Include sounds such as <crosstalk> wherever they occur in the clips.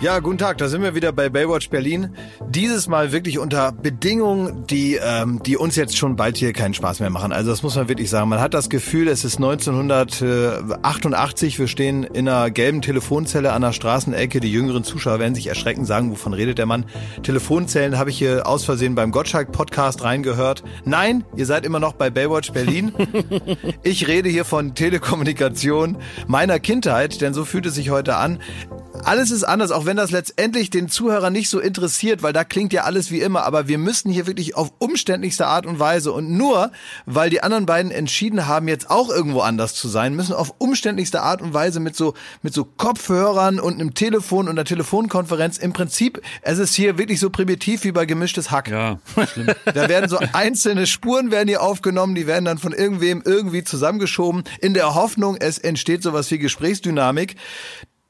Ja, guten Tag, da sind wir wieder bei Baywatch Berlin. Dieses Mal wirklich unter Bedingungen, die, ähm, die uns jetzt schon bald hier keinen Spaß mehr machen. Also das muss man wirklich sagen. Man hat das Gefühl, es ist 1988, wir stehen in einer gelben Telefonzelle an der Straßenecke. Die jüngeren Zuschauer werden sich erschrecken, sagen, wovon redet der Mann. Telefonzellen habe ich hier aus Versehen beim Gottschalk-Podcast reingehört. Nein, ihr seid immer noch bei Baywatch Berlin. <laughs> ich rede hier von Telekommunikation meiner Kindheit, denn so fühlt es sich heute an. Alles ist anders, auch wenn das letztendlich den Zuhörer nicht so interessiert, weil da klingt ja alles wie immer, aber wir müssen hier wirklich auf umständlichste Art und Weise und nur, weil die anderen beiden entschieden haben, jetzt auch irgendwo anders zu sein, müssen auf umständlichste Art und Weise mit so, mit so Kopfhörern und einem Telefon und einer Telefonkonferenz im Prinzip, es ist hier wirklich so primitiv wie bei gemischtes Hack. Ja, schlimm. <laughs> Da werden so einzelne Spuren werden hier aufgenommen, die werden dann von irgendwem irgendwie zusammengeschoben, in der Hoffnung, es entsteht sowas wie Gesprächsdynamik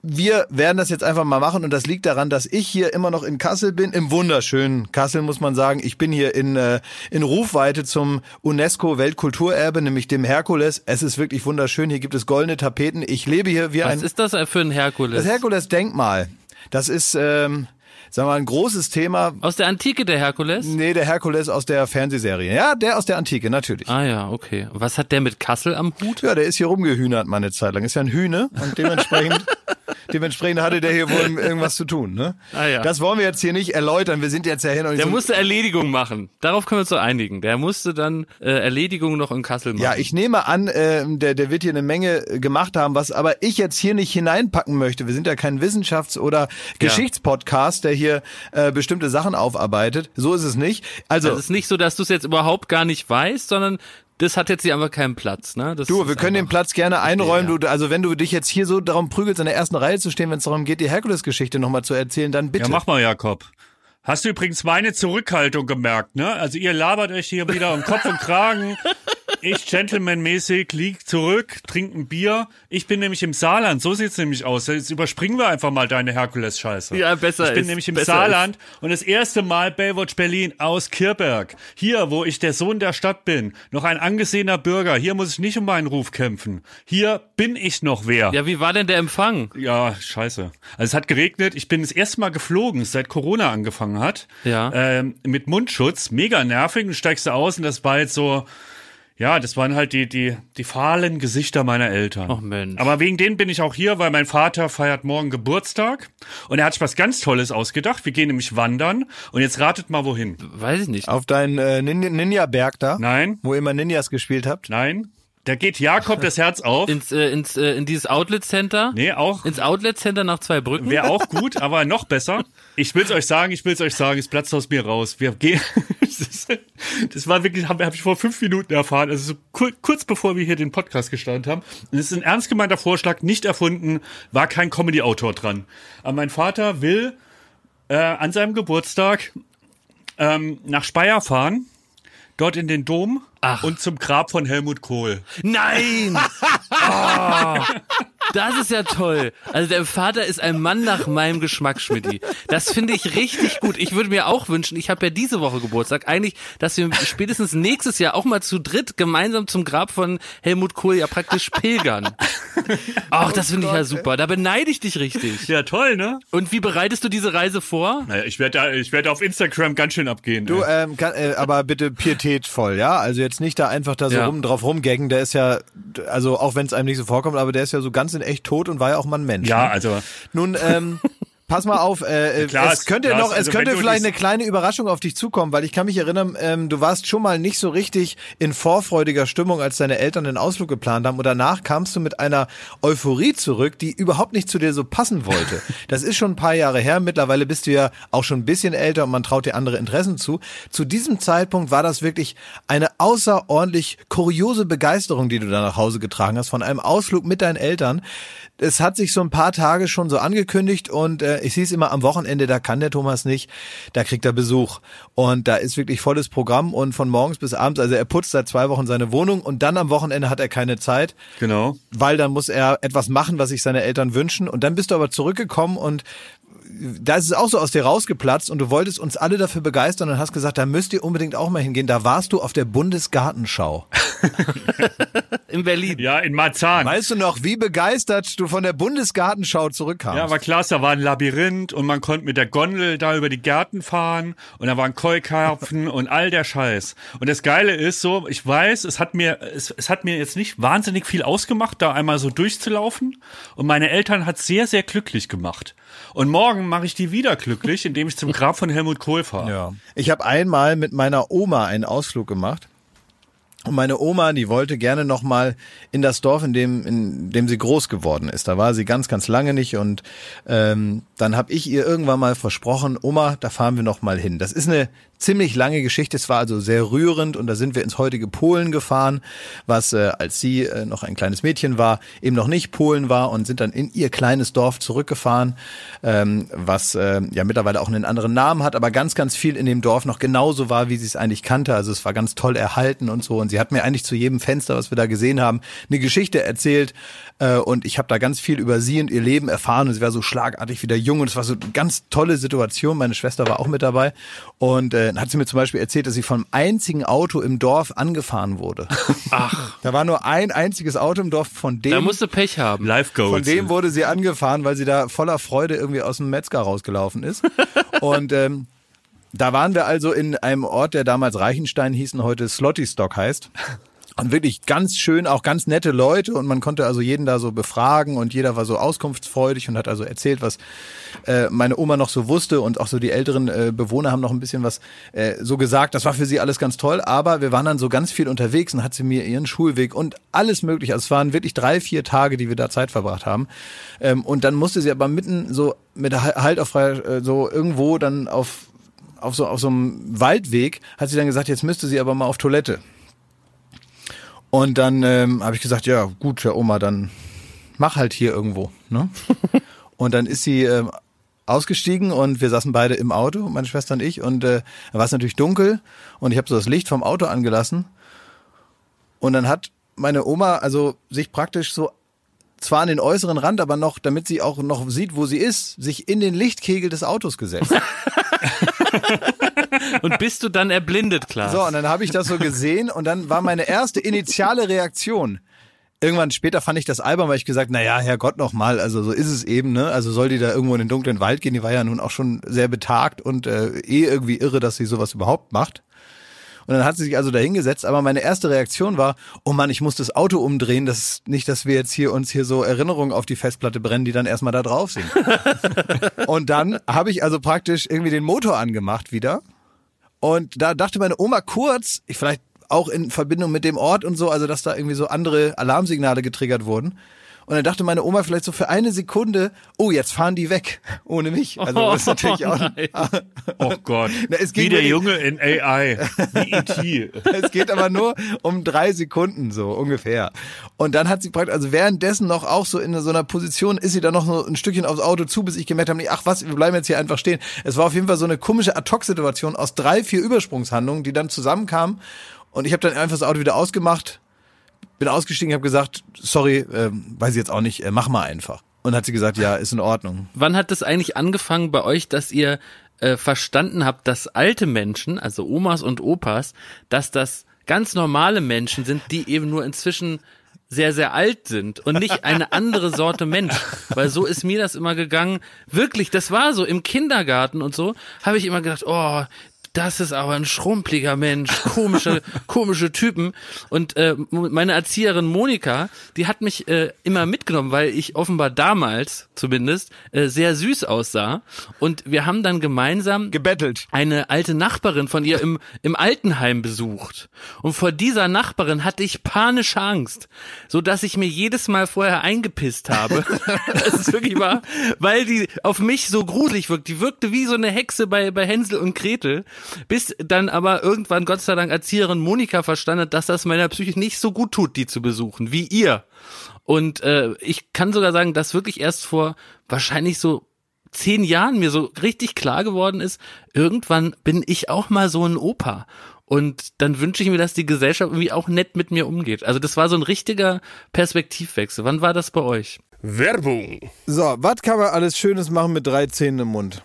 wir werden das jetzt einfach mal machen und das liegt daran, dass ich hier immer noch in Kassel bin, im wunderschönen Kassel muss man sagen. Ich bin hier in, äh, in Rufweite zum UNESCO Weltkulturerbe, nämlich dem Herkules. Es ist wirklich wunderschön. Hier gibt es goldene Tapeten. Ich lebe hier wie Was ein... Was ist das für ein Herkules? Das Herkules-Denkmal. Das ist... Ähm, sagen wir mal, ein großes Thema. Aus der Antike der Herkules? Nee, der Herkules aus der Fernsehserie. Ja, der aus der Antike, natürlich. Ah ja, okay. Was hat der mit Kassel am Hut? Ja, der ist hier rumgehühnert mal eine Zeit lang. Ist ja ein Hühne und dementsprechend <laughs> Dementsprechend hatte der hier wohl irgendwas zu tun. Ne? Ah, ja. Das wollen wir jetzt hier nicht erläutern. Wir sind jetzt ja hin und Der so musste Erledigung machen. Darauf können wir uns so einigen. Der musste dann äh, Erledigung noch in Kassel machen. Ja, ich nehme an, äh, der, der wird hier eine Menge gemacht haben, was aber ich jetzt hier nicht hineinpacken möchte. Wir sind ja kein Wissenschafts- oder Geschichtspodcast, der hier äh, bestimmte Sachen aufarbeitet. So ist es nicht. Also, also es ist nicht so, dass du es jetzt überhaupt gar nicht weißt, sondern das hat jetzt hier einfach keinen Platz. Ne? Das du, wir können den Platz gerne einräumen. Okay, ja. Du, also wenn du dich jetzt hier so darum prügelst, in der ersten Reihe zu stehen, wenn es darum geht, die Herkules-Geschichte nochmal zu erzählen, dann bitte. Ja, mach mal, Jakob. Hast du übrigens meine Zurückhaltung gemerkt, ne? Also ihr labert euch hier wieder um Kopf und Kragen. Ich gentlemanmäßig lieg zurück, trinke ein Bier. Ich bin nämlich im Saarland, so sieht's nämlich aus. Jetzt überspringen wir einfach mal deine Herkules-Scheiße. Ja, besser Ich bin ist, nämlich im Saarland ist. und das erste Mal Baywatch Berlin aus Kirberg. Hier, wo ich der Sohn der Stadt bin, noch ein angesehener Bürger. Hier muss ich nicht um meinen Ruf kämpfen. Hier bin ich noch wer. Ja, wie war denn der Empfang? Ja, scheiße. Also es hat geregnet. Ich bin das erste Mal geflogen, seit Corona angefangen hat. Ja. Ähm, mit Mundschutz. Mega nervig. Du steigst du aus und das war jetzt so ja, das waren halt die, die, die fahlen Gesichter meiner Eltern. Ach Mensch. Aber wegen denen bin ich auch hier, weil mein Vater feiert morgen Geburtstag und er hat sich was ganz Tolles ausgedacht. Wir gehen nämlich wandern und jetzt ratet mal wohin. Weiß ich nicht. Auf deinen äh, Ninja-Berg da? Nein. Wo ihr immer Ninjas gespielt habt? Nein. Da geht Jakob das Herz auf. Ins, äh, ins, äh, in dieses Outlet Center? Nee, auch. Ins Outlet Center nach zwei Brücken? Wäre auch <laughs> gut, aber noch besser. Ich will's euch sagen, ich will's euch sagen, es platzt aus mir raus. Wir gehen. <laughs> das war wirklich, habe hab ich vor fünf Minuten erfahren, also so kur kurz bevor wir hier den Podcast gestartet haben. Und es ist ein ernst gemeinter Vorschlag, nicht erfunden, war kein Comedy-Autor dran. Aber mein Vater will äh, an seinem Geburtstag ähm, nach Speyer fahren, dort in den Dom Ach. und zum Grab von Helmut Kohl. Nein! <laughs> oh, das ist ja toll. Also der Vater ist ein Mann nach meinem Geschmack, Schmidti. Das finde ich richtig gut. Ich würde mir auch wünschen, ich habe ja diese Woche Geburtstag, eigentlich, dass wir spätestens nächstes Jahr auch mal zu dritt gemeinsam zum Grab von Helmut Kohl ja praktisch pilgern. Ach, das finde ich ja super. Da beneide ich dich richtig. Ja, toll, ne? Und wie bereitest du diese Reise vor? Naja, ich werde da, ich werde auf Instagram ganz schön abgehen. Du, ähm, kann, äh, aber bitte pietätvoll, ja? Also jetzt nicht da einfach da so Ja. rum drauf rumgaggen. Der ist ja, also auch wenn es einem nicht so vorkommt, aber der ist ja so ganz in echt tot und war ja auch mal ein Mensch. Ja, ne? also Nun, ähm, <laughs> pass mal auf, äh, Klar, es könnte klar, noch, es also könnte vielleicht eine kleine Überraschung auf dich zukommen, weil ich kann mich erinnern, ähm, du warst schon mal nicht so richtig in vorfreudiger Stimmung, als deine Eltern den Ausflug geplant haben und danach kamst du mit einer Euphorie zurück, die überhaupt nicht zu dir so passen wollte. <laughs> Das ist schon ein paar Jahre her, mittlerweile bist du ja auch schon ein bisschen älter und man traut dir andere Interessen zu. Zu diesem Zeitpunkt war das wirklich eine außerordentlich kuriose Begeisterung, die du da nach Hause getragen hast, von einem Ausflug mit deinen Eltern. Es hat sich so ein paar Tage schon so angekündigt und äh, ich sehe es immer am Wochenende, da kann der Thomas nicht, da kriegt er Besuch. Und da ist wirklich volles Programm und von morgens bis abends, also er putzt seit zwei Wochen seine Wohnung und dann am Wochenende hat er keine Zeit, genau. weil dann muss er etwas machen, was sich seine Eltern wünschen. Und dann bist du aber zurückgekommen und da ist es auch so aus dir rausgeplatzt und du wolltest uns alle dafür begeistern und hast gesagt, da müsst ihr unbedingt auch mal hingehen. Da warst du auf der Bundesgartenschau. <laughs> <laughs> In Berlin. Ja, in Marzahn. Weißt du noch, wie begeistert du von der Bundesgartenschau zurückkamst? Ja, war klasse, da war ein Labyrinth und man konnte mit der Gondel da über die Gärten fahren und da waren Keukarpfen und all der Scheiß. Und das Geile ist so, ich weiß, es hat mir, es, es hat mir jetzt nicht wahnsinnig viel ausgemacht, da einmal so durchzulaufen und meine Eltern hat sehr, sehr glücklich gemacht. Und morgen mache ich die wieder glücklich, indem ich zum Grab von Helmut Kohl fahre. Ja. Ich habe einmal mit meiner Oma einen Ausflug gemacht. Und meine Oma, die wollte gerne noch mal in das Dorf, in dem, in dem sie groß geworden ist. Da war sie ganz, ganz lange nicht. Und ähm, dann habe ich ihr irgendwann mal versprochen, Oma, da fahren wir noch mal hin. Das ist eine ziemlich lange Geschichte. Es war also sehr rührend und da sind wir ins heutige Polen gefahren, was äh, als sie äh, noch ein kleines Mädchen war, eben noch nicht Polen war und sind dann in ihr kleines Dorf zurückgefahren, ähm, was äh, ja mittlerweile auch einen anderen Namen hat, aber ganz, ganz viel in dem Dorf noch genauso war, wie sie es eigentlich kannte. Also es war ganz toll erhalten und so. Und sie hat mir eigentlich zu jedem Fenster, was wir da gesehen haben, eine Geschichte erzählt. Äh, und ich habe da ganz viel über sie und ihr Leben erfahren. Und sie war so schlagartig wieder jung und es war so eine ganz tolle Situation. Meine Schwester war auch mit dabei. Und äh, hat sie mir zum Beispiel erzählt, dass sie vom einzigen Auto im Dorf angefahren wurde. <laughs> Ach, Da war nur ein einziges Auto im Dorf, von dem, da musst du Pech haben. Live Goals. von dem wurde sie angefahren, weil sie da voller Freude irgendwie aus dem Metzger rausgelaufen ist. <laughs> Und ähm, da waren wir also in einem Ort, der damals Reichenstein hieß und heute Slottystock heißt. Und wirklich ganz schön, auch ganz nette Leute und man konnte also jeden da so befragen und jeder war so auskunftsfreudig und hat also erzählt, was äh, meine Oma noch so wusste und auch so die älteren äh, Bewohner haben noch ein bisschen was äh, so gesagt. Das war für sie alles ganz toll, aber wir waren dann so ganz viel unterwegs und hat sie mir ihren Schulweg und alles mögliche. Also es waren wirklich drei, vier Tage, die wir da Zeit verbracht haben. Ähm, und dann musste sie aber mitten so mit Halt auf äh, so irgendwo dann auf auf so auf so einem Waldweg hat sie dann gesagt, jetzt müsste sie aber mal auf Toilette. Und dann ähm, habe ich gesagt, ja gut, Herr Oma, dann mach halt hier irgendwo. Ne? <laughs> und dann ist sie ähm, ausgestiegen und wir saßen beide im Auto, meine Schwester und ich. Und äh, da war es natürlich dunkel und ich habe so das Licht vom Auto angelassen. Und dann hat meine Oma also sich praktisch so zwar an den äußeren Rand, aber noch, damit sie auch noch sieht, wo sie ist, sich in den Lichtkegel des Autos gesetzt. <laughs> <laughs> Und bist du dann erblindet, klar. So, und dann habe ich das so gesehen und dann war meine erste initiale Reaktion. Irgendwann später fand ich das albern, weil ich gesagt, na ja, Herrgott noch mal, also so ist es eben, ne? Also soll die da irgendwo in den dunklen Wald gehen? Die war ja nun auch schon sehr betagt und äh, eh irgendwie irre, dass sie sowas überhaupt macht. Und dann hat sie sich also da hingesetzt, aber meine erste Reaktion war, oh Mann, ich muss das Auto umdrehen, das nicht, dass wir jetzt hier uns hier so Erinnerungen auf die Festplatte brennen, die dann erstmal da drauf sind. <laughs> und dann habe ich also praktisch irgendwie den Motor angemacht wieder. Und da dachte meine Oma kurz, ich vielleicht auch in Verbindung mit dem Ort und so, also dass da irgendwie so andere Alarmsignale getriggert wurden. Und dann dachte meine Oma vielleicht so für eine Sekunde, oh, jetzt fahren die weg, ohne mich. Also das ist natürlich auch. nein. <laughs> Oh Gott. Na, Wie der Junge in AI. Wie E.T. <laughs> Es geht aber nur um drei Sekunden so ungefähr. Und dann hat sie praktisch, also währenddessen noch auch so in so einer Position, ist sie dann noch so ein Stückchen aufs Auto zu, bis ich gemerkt habe, ach was, wir bleiben jetzt hier einfach stehen. Es war auf jeden Fall so eine komische Ad-Hoc-Situation aus drei, vier Übersprungshandlungen, die dann zusammenkamen. Und ich habe dann einfach das Auto wieder ausgemacht, bin ausgestiegen, habe gesagt, sorry, ähm, weiß ich jetzt auch nicht, äh, mach mal einfach. Und hat sie gesagt, ja, ist in Ordnung. Wann hat es eigentlich angefangen bei euch, dass ihr äh, verstanden habt, dass alte Menschen, also Omas und Opas, dass das ganz normale Menschen sind, die eben nur inzwischen sehr, sehr alt sind und nicht eine andere Sorte Mensch. Weil so ist mir das immer gegangen. Wirklich, das war so im Kindergarten und so, habe ich immer gedacht, oh, das ist aber ein schrumpeliger Mensch, komische, <laughs> komische Typen. Und äh, meine Erzieherin Monika, die hat mich äh, immer mitgenommen, weil ich offenbar damals zumindest äh, sehr süß aussah. Und wir haben dann gemeinsam Gebettelt. eine alte Nachbarin von ihr im, im Altenheim besucht. Und vor dieser Nachbarin hatte ich panische Angst, so dass ich mir jedes Mal vorher eingepisst habe. <laughs> das ist wirklich wahr, weil die auf mich so gruselig wirkt. Die wirkte wie so eine Hexe bei, bei Hänsel und Gretel, bis dann aber irgendwann Gott sei Dank Erzieherin Monika verstanden hat, dass das meiner Psyche nicht so gut tut, die zu besuchen, wie ihr. Und äh, ich kann sogar sagen, dass wirklich erst vor wahrscheinlich so zehn Jahren mir so richtig klar geworden ist, irgendwann bin ich auch mal so ein Opa. Und dann wünsche ich mir, dass die Gesellschaft irgendwie auch nett mit mir umgeht. Also das war so ein richtiger Perspektivwechsel. Wann war das bei euch? Werbung. So, was kann man alles Schönes machen mit drei Zähnen im Mund?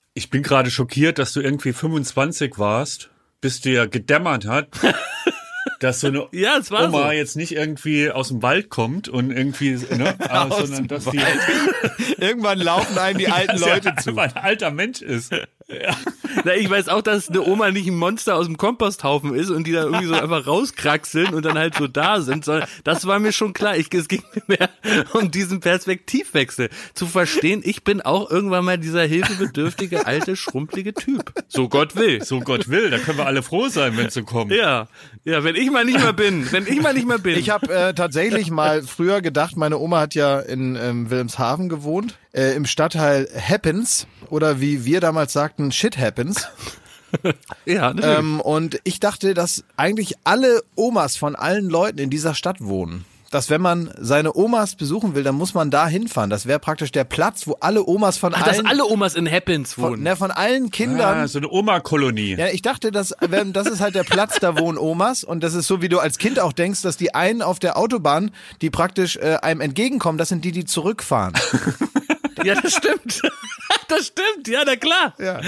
Ich bin gerade schockiert, dass du irgendwie 25 warst, bis dir gedämmert hat, <laughs> dass so eine <laughs> Ja, Oma so. jetzt nicht irgendwie aus dem Wald kommt und irgendwie, ne, <laughs> sondern dass die <laughs> Irgendwann laufen einem die alten Leute er zu. ein alter Mensch ist. Na, ich weiß auch, dass eine Oma nicht ein Monster aus dem Komposthaufen ist und die da irgendwie so einfach rauskraxeln und dann halt so da sind, sondern das war mir schon klar. Ich, es ging mir mehr um diesen Perspektivwechsel. Zu verstehen, ich bin auch irgendwann mal dieser hilfebedürftige, alte, schrumpelige Typ. So Gott will. So Gott will, da können wir alle froh sein, wenn es so kommt. Ja, ja, wenn ich mal nicht mehr bin, wenn ich mal nicht mehr bin. Ich habe äh, tatsächlich mal früher gedacht, meine Oma hat ja in ähm, Wilhelmshaven gewohnt, äh, im Stadtteil Happens oder wie wir damals sagten, Shit Happens. <laughs> ja, natürlich. ähm, und ich dachte, dass eigentlich alle Omas von allen Leuten in dieser Stadt wohnen. Dass wenn man seine Omas besuchen will, dann muss man da hinfahren. Das wäre praktisch der Platz, wo alle Omas von Ach, dass allen, alle Omas in Happens von, wohnen. ne, von allen Kindern Ah, so eine Oma-Kolonie. Ja, ich dachte, dass, wenn- das ist halt der Platz, da wohnen Omas. Und das ist so, wie du als Kind auch denkst, dass die einen auf der Autobahn, die praktisch äh, einem entgegenkommen, das sind die, die zurückfahren. <laughs> Ja, das stimmt. <laughs> Das stimmt, ja, na klar. Ja.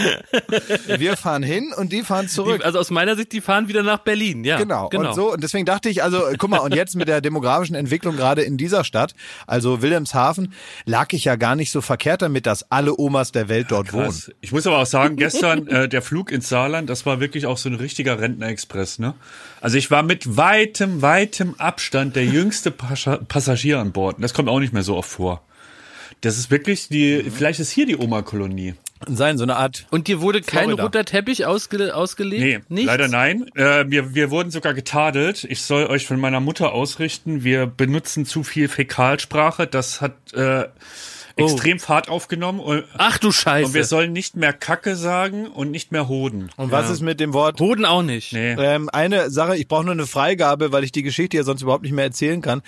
Wir fahren hin und die fahren zurück. Die, also aus meiner Sicht, die fahren wieder nach Berlin, ja. Genau. genau. Und so, und deswegen dachte ich, also, guck mal, und jetzt mit der demografischen Entwicklung gerade in dieser Stadt, also Wilhelmshaven, lag ich ja gar nicht so verkehrt damit, dass alle Omas der Welt dort wohnen. Krass. Ich muss aber auch sagen, gestern äh, der Flug ins Saarland, das war wirklich auch so ein richtiger Rentnerexpress, ne? Also ich war mit weitem, weitem Abstand der jüngste Passagier an Bord. Und Das kommt auch nicht mehr so oft vor. Das ist wirklich die, vielleicht ist hier die Oma-Kolonie. Sein, so eine Art. Und dir wurde kein Florida. roter Teppich ausge ausgelegt? Nee, Nichts? leider nein. Äh, wir, wir wurden sogar getadelt. Ich soll euch von meiner Mutter ausrichten, wir benutzen zu viel Fäkalsprache. Das hat äh, extrem Fahrt aufgenommen und, Ach du Scheiße. und wir sollen nicht mehr Kacke sagen und nicht mehr Hoden. Und was ist mit dem Wort Hoden auch nicht. Nee. Ähm, eine Sache, ich brauche nur eine Freigabe, weil ich die Geschichte ja sonst überhaupt nicht mehr erzählen kann.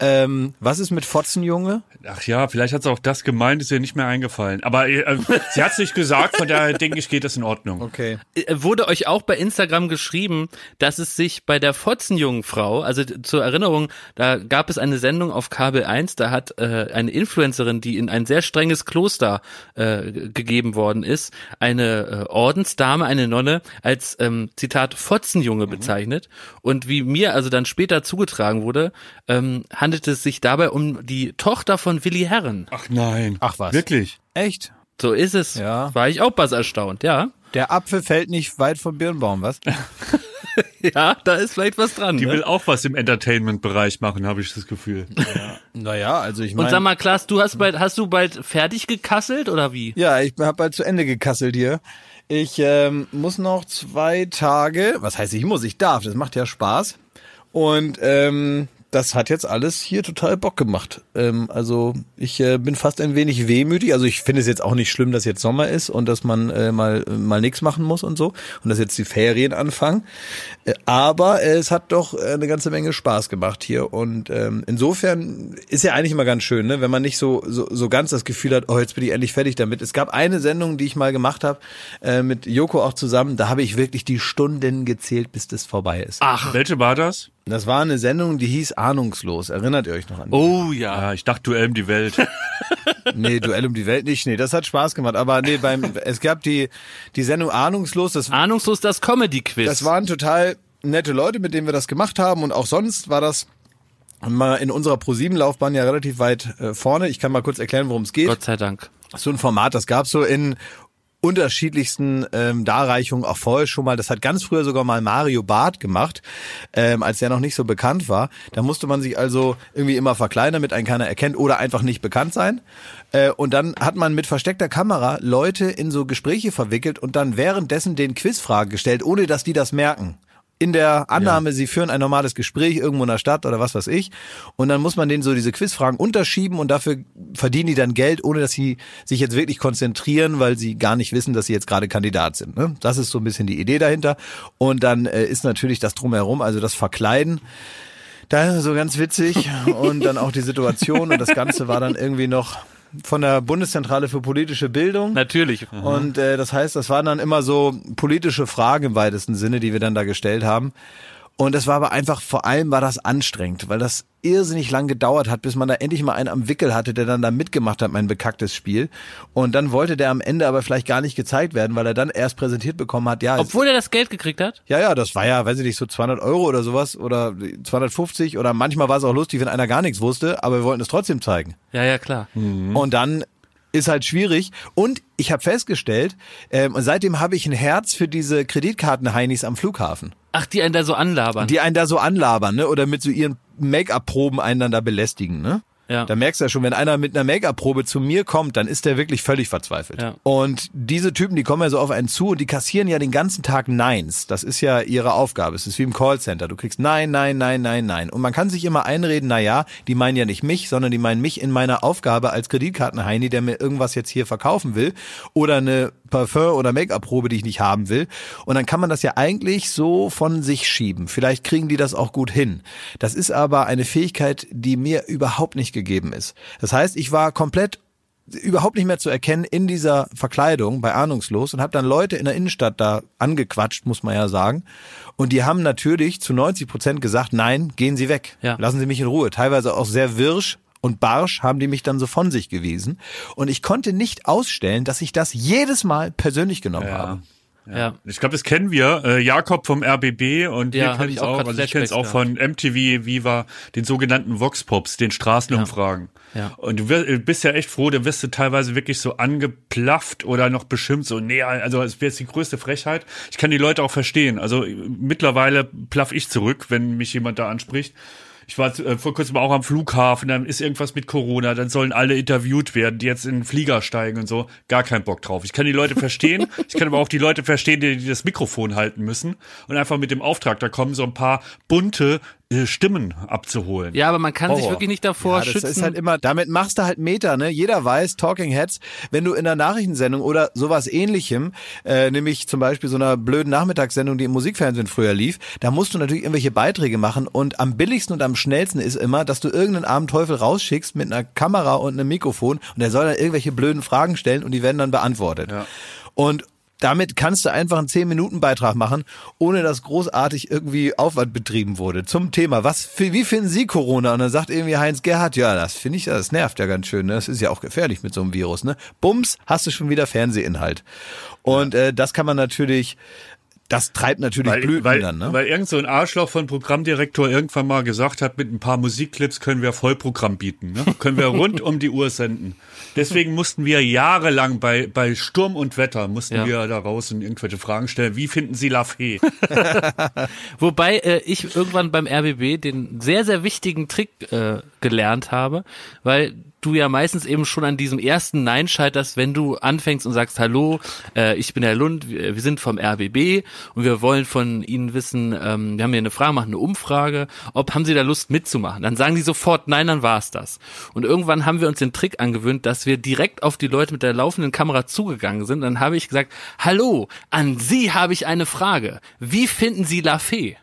Ähm, was ist mit Fotzenjunge? Ach ja, vielleicht hat sie auch das gemeint, ist ihr nicht mehr eingefallen. Aber äh, sie hat es nicht gesagt, von daher denke ich, geht das in Ordnung. Okay. Äh, Wurde euch auch bei Instagram geschrieben, dass es sich bei der Fotzenjungen Frau, also zur Erinnerung, da gab es eine Sendung auf Kabel 1, da hat äh, eine Influencerin, die in ein sehr strenges Kloster äh, gegeben worden ist, eine äh, Ordensdame, eine Nonne, als ähm, Zitat Fotzenjunge bezeichnet. Und wie mir also dann später zugetragen wurde, ähm, handelt es sich dabei um die Tochter von Willi Herren. Ach nein. Ach was. Wirklich? Echt? So ist es. Ja. War ich auch was erstaunt, ja. Der Apfel fällt nicht weit vom Birnbaum, was? <laughs> Ja, da ist vielleicht was dran. Die ne? will auch was im Entertainment-Bereich machen, habe ich das Gefühl. naja, also ich Und sag meine. mal, Klaas, du hast bald, hast du bald fertig gekasselt oder wie? Ja, ich habe bald zu Ende gekasselt hier. Ich ähm, muss noch zwei Tage, was heißt ich muss, ich darf, das macht ja Spaß. Und ähm, das hat jetzt alles hier total Bock gemacht. Ähm, also ich äh, bin fast ein wenig wehmütig. Also ich finde es jetzt auch nicht schlimm, dass jetzt Sommer ist und dass man äh, mal mal nichts machen muss und so und dass jetzt die Ferien anfangen. Äh, aber es hat doch äh, eine ganze Menge Spaß gemacht hier und ähm, insofern ist ja eigentlich immer ganz schön, ne, wenn man nicht so, so so ganz das Gefühl hat, oh jetzt bin ich endlich fertig damit. Es gab eine Sendung, die ich mal gemacht habe äh, mit Joko auch zusammen. Da habe ich wirklich die Stunden gezählt, bis das vorbei ist. Ach. Welche war das? Das war eine Sendung, die hieß Ahnungslos. Erinnert ihr euch noch an? die? Oh ja. Ah, ich dachte Duell um die Welt. <laughs> Nee, Duell um die Welt nicht. Nee, das hat Spaß gemacht. Aber nee, beim es gab die die Sendung Ahnungslos. Das Ahnungslos das Comedy-Quiz. das waren total nette Leute, mit denen wir das gemacht haben und auch sonst war das mal in unserer Pro-7-Laufbahn ja relativ weit äh, vorne. Ich kann mal kurz erklären, worum es geht. Gott sei Dank. So ein Format, das gab's so in unterschiedlichsten ähm, Darreichungen auch vorher schon mal. Das hat ganz früher sogar mal Mario Barth gemacht, ähm, als der noch nicht so bekannt war. Da musste man sich also irgendwie immer verkleinern, damit einen keiner erkennt oder einfach nicht bekannt sein. Äh, und dann hat man mit versteckter Kamera Leute in so Gespräche verwickelt und dann währenddessen den Quizfragen gestellt, ohne dass die das merken in der Annahme, sie führen ein normales Gespräch irgendwo in der Stadt oder was weiß ich. Und dann muss man denen so diese Quizfragen unterschieben und dafür verdienen die dann Geld, ohne dass sie sich jetzt wirklich konzentrieren, weil sie gar nicht wissen, dass sie jetzt gerade Kandidat sind. Ne? Das ist so ein bisschen die Idee dahinter. Und dann äh, ist natürlich das drumherum, also das Verkleiden. Da so ganz witzig und dann auch die Situation und das Ganze war dann irgendwie noch von der Bundeszentrale für politische Bildung. Natürlich. Und äh, das heißt, das waren dann immer so politische Fragen im weitesten Sinne, die wir dann da gestellt haben. Und das war aber einfach, vor allem war das anstrengend, weil das irrsinnig lang gedauert hat, bis man da endlich mal einen am Wickel hatte, der dann da mitgemacht hat, mein bekacktes Spiel. Und dann wollte der am Ende aber vielleicht gar nicht gezeigt werden, weil er dann erst präsentiert bekommen hat, ja, Obwohl er das Geld gekriegt hat? ja, ja, das war ja, weiß ich nicht, so 200 Euro oder sowas oder 250 oder manchmal war es auch lustig, wenn einer gar nichts wusste, aber wir wollten es trotzdem zeigen. Ja, ja, klar. Und dann ist halt schwierig. Und ich habe festgestellt, ähm, und seitdem habe ich ein Herz für diese Kreditkarten-Heinis am Flughafen, Ach, die einen da so anlabern. die einen da so anlabern, ne? Oder mit so ihren Make-up-Proben einen dann da belästigen, ne? Ja. Da merkst du ja schon, wenn einer mit einer Make-up-Probe zu mir kommt, dann ist der wirklich völlig verzweifelt. Ja. Und diese Typen, die kommen ja so auf einen zu und die kassieren ja den ganzen Tag Neins. Das ist ja ihre Aufgabe. Es ist wie im Callcenter. Du kriegst Nein, Nein, Nein, Nein, Nein. Und man kann sich immer einreden, na ja, die meinen ja nicht mich, sondern die meinen mich in meiner Aufgabe als Kreditkartenheini, der mir irgendwas jetzt hier verkaufen will oder eine Parfum- oder Make-up-Probe, die ich nicht haben will. Und dann kann man das ja eigentlich so von sich schieben. Vielleicht kriegen die das auch gut hin. Das ist aber eine Fähigkeit, die mir überhaupt nicht gegeben ist. Das heißt, ich war komplett überhaupt nicht mehr zu erkennen in dieser Verkleidung bei Ahnungslos und habe dann Leute in der Innenstadt da angequatscht, muss man ja sagen. Und die haben natürlich zu 90 Prozent gesagt, nein, gehen Sie weg. Ja. Lassen Sie mich in Ruhe. Teilweise auch sehr wirsch und barsch haben die mich dann so von sich gewiesen. Und ich konnte nicht ausstellen, dass ich das jedes Mal persönlich genommen habe. Ja. Ich glaube, das kennen wir. Äh, Jakob vom RBB und Ja, wir kennen es auch Also ich kenne es auch von MTV Viva, den sogenannten Vox Pops, den Straßenumfragen. Ja. Und du wirst, bist ja echt froh, da wirst du teilweise wirklich so angeplafft oder noch beschimpft. So, nee, also es wäre jetzt die größte Frechheit. Ich kann die Leute auch verstehen. Also mittlerweile plaff ich zurück, wenn mich jemand da anspricht. Ich war äh, vor kurzem auch am Flughafen, dann ist irgendwas mit Corona, dann sollen alle interviewt werden, die jetzt in den Flieger steigen und so. Gar keinen Bock drauf. Ich kann die Leute verstehen, <laughs> ich kann aber auch die Leute verstehen, die, die das Mikrofon halten müssen und einfach mit dem Auftrag, da kommen so ein paar bunte Stimmen abzuholen. Ja, aber man kann sich Horror. wirklich nicht davor Ja, das schützen. ist halt immer, damit machst du halt Meter, ne? Jeder weiß, Talking Heads, wenn du in einer Nachrichtensendung oder sowas ähnlichem, äh, nämlich zum Beispiel so einer blöden Nachmittagssendung, die im Musikfernsehen früher lief, da musst du natürlich irgendwelche Beiträge machen und am billigsten und am schnellsten ist immer, dass du irgendeinen armen Teufel rausschickst mit einer Kamera und einem Mikrofon und der soll dann irgendwelche blöden Fragen stellen und die werden dann beantwortet. Ja. Und damit kannst du einfach einen 10-Minuten-Beitrag machen, ohne dass großartig irgendwie Aufwand betrieben wurde. Zum Thema, was, wie finden Sie Corona? Und dann sagt irgendwie Heinz Gerhardt, ja, das finde ich, das nervt ja ganz schön. Ne? Das ist ja auch gefährlich mit so einem Virus. Ne? Bums, hast du schon wieder Fernsehinhalt. Und äh, das kann man natürlich, das treibt natürlich Weil, Blüten weil, dann. Ne? weil irgend so ein Arschloch von Programmdirektor irgendwann mal gesagt hat, mit ein paar Musikclips können wir Vollprogramm bieten. Ne? können wir rund um die Uhr senden. Deswegen mussten wir jahrelang bei, bei Sturm und Wetter, mussten Ja. wir da raus und irgendwelche Fragen stellen. Wie finden Sie La Fee? <laughs> Wobei äh, ich irgendwann beim RBB den sehr, sehr wichtigen Trick äh, gelernt habe, weil du ja meistens eben schon an diesem ersten Nein scheiterst, wenn du anfängst und sagst, hallo, äh, ich bin Herr Lund, wir, wir sind vom RBB und wir wollen von Ihnen wissen, ähm, wir haben hier eine Frage, machen eine Umfrage, ob haben Sie da Lust mitzumachen? Dann sagen die sofort, nein, dann war's das. Und irgendwann haben wir uns den Trick angewöhnt, dass wir direkt auf die Leute mit der laufenden Kamera zugegangen sind. Dann habe ich gesagt, hallo, an Sie habe ich eine Frage. Wie finden Sie La Fee?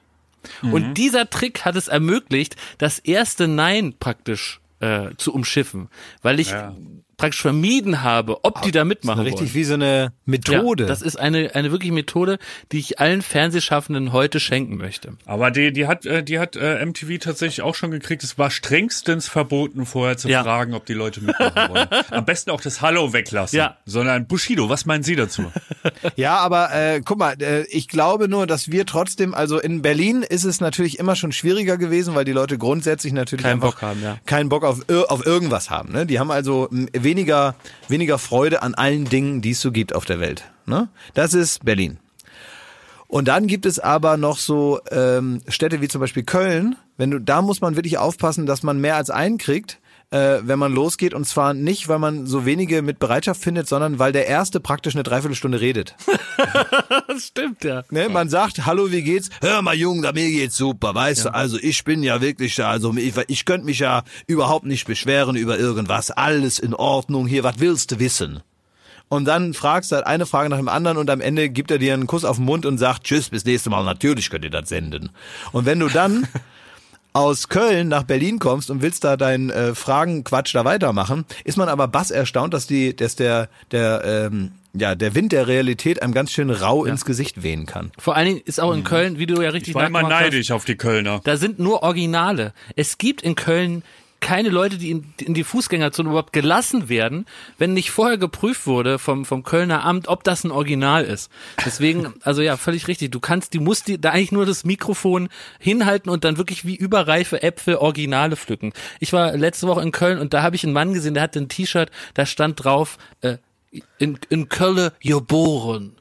Und dieser Trick hat es ermöglicht, das erste Nein praktisch äh, zu umschiffen, weil ich Ja. Praktisch vermieden habe, ob die da mitmachen Richtig wollen. wie so eine Methode. Ja, das ist eine, eine wirkliche Methode, die ich allen Fernsehschaffenden heute schenken möchte. Aber die, die hat, äh, die hat äh, MTV tatsächlich auch schon gekriegt. Es war strengstens verboten, vorher zu Ja. fragen, ob die Leute mitmachen wollen. <laughs> Am besten auch das Hallo weglassen. Ja. Sondern Bushido, was meinen Sie dazu? <laughs> Ja, aber äh, guck mal, äh, ich glaube nur, dass wir trotzdem, also in Berlin ist es natürlich immer schon schwieriger gewesen, weil die Leute grundsätzlich natürlich Keinen Bock haben, ja. keinen Bock auf, auf irgendwas haben. Ne? Die haben also weniger, weniger Freude an allen Dingen, die es so gibt auf der Welt. Ne? Das ist Berlin. Und dann gibt es aber noch so ähm, Städte wie zum Beispiel Köln. Wenn du, da muss man wirklich aufpassen, dass man mehr als einen kriegt, äh, wenn man losgeht. Und zwar nicht, weil man so wenige mit Bereitschaft findet, sondern weil der erste praktisch eine Dreiviertelstunde redet. <laughs> Das stimmt, ja. Ne, man sagt, hallo, wie geht's? Hör mal, Junge, mir geht's super, weißt du, also ich bin ja wirklich da, also ich, ich könnte mich ja überhaupt nicht beschweren über irgendwas, alles in Ordnung hier, was willst du wissen? Und dann fragst du halt eine Frage nach dem anderen und am Ende gibt er dir einen Kuss auf den Mund und sagt, tschüss, bis nächste Mal, natürlich könnt ihr das senden. Und wenn du dann <laughs> aus Köln nach Berlin kommst und willst da deinen äh, Fragenquatsch da weitermachen, ist man aber bass erstaunt, dass die, dass der, der, ähm, ja, der Wind der Realität einem ganz schön rau ins Gesicht wehen kann. Vor allen Dingen ist auch in Köln, wie du ja richtig Ich war immer nachgemacht hast, neidisch auf die Kölner. Da sind nur Originale. Es gibt in Köln keine Leute, die in, in die Fußgängerzone überhaupt gelassen werden, wenn nicht vorher geprüft wurde vom, vom Kölner Amt, ob das ein Original ist. Deswegen, <laughs> also ja, völlig richtig. Du kannst, die musst die, da eigentlich nur das Mikrofon hinhalten und dann wirklich wie überreife Äpfel Originale pflücken. Ich war letzte Woche in Köln und da habe ich einen Mann gesehen, der hatte ein T-Shirt, da stand drauf, äh, in, in Köln geboren.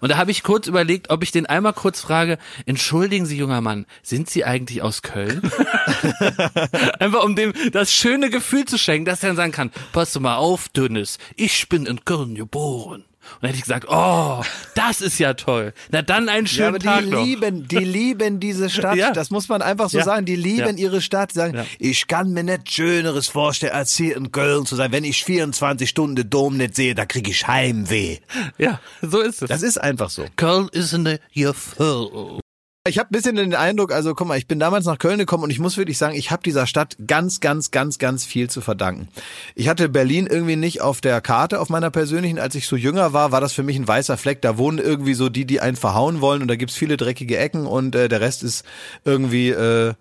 Und da habe ich kurz überlegt, ob ich den einmal kurz frage, entschuldigen Sie, junger Mann, sind Sie eigentlich aus Köln? <laughs> Einfach um dem das schöne Gefühl zu schenken, dass er dann sagen kann, pass mal auf, Dünnes, ich bin in Köln geboren. Und dann hätte ich gesagt, oh, das ist ja toll. Na dann einen Ja, schönen aber Tag die noch. lieben, die lieben diese <laughs> Stadt. Ja. Das muss man einfach so Ja. sagen. Die lieben Ja. ihre Stadt. Die sagen, Ja. ich kann mir nicht Schöneres vorstellen, als hier in Köln zu sein. Wenn ich 24 Stunden den Dom nicht sehe, da kriege ich Heimweh. Ja, so ist es. Das ist einfach so. Köln ist eine Gefühl. Ich habe ein bisschen den Eindruck, also guck mal, ich bin damals nach Köln gekommen und ich muss wirklich sagen, ich habe dieser Stadt ganz, ganz, ganz, ganz viel zu verdanken. Ich hatte Berlin irgendwie nicht auf der Karte, auf meiner persönlichen. Als ich so jünger war, war das für mich ein weißer Fleck. Da wohnen irgendwie so die, die einen verhauen wollen und da gibt's viele dreckige Ecken und äh, der Rest ist irgendwie... Äh,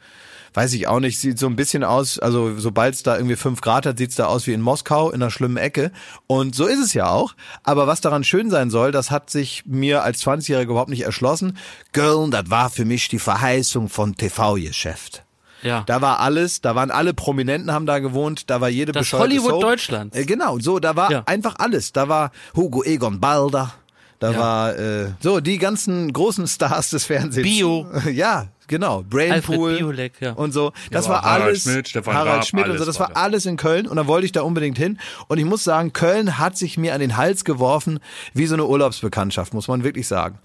weiß ich auch nicht, sieht so ein bisschen aus, also sobald es da irgendwie fünf Grad hat, sieht's da aus wie in Moskau in einer schlimmen Ecke. Und so ist es ja auch. Aber was daran schön sein soll, das hat sich mir als 20-Jähriger überhaupt nicht erschlossen. Köln, das war für mich die Verheißung von TV-Geschäft. Ja. Da war alles, da waren alle Prominenten haben da gewohnt, da war jede Das bescheuerte Hollywood Soap. Deutschlands. Äh, genau, so, da war Ja. einfach alles. Da war Hugo Egon Balder, da Ja. war äh, so die ganzen großen Stars des Fernsehens. Bio. <laughs> Ja, genau. Brainpool Biolek, ja. und so. Das Ja, war Harald alles. Schmidt, Stefan Harald Raab, Schmidt und so. Das war alles in Köln und da wollte ich da unbedingt hin. Und ich muss sagen, Köln hat sich mir an den Hals geworfen wie so eine Urlaubsbekanntschaft, muss man wirklich sagen.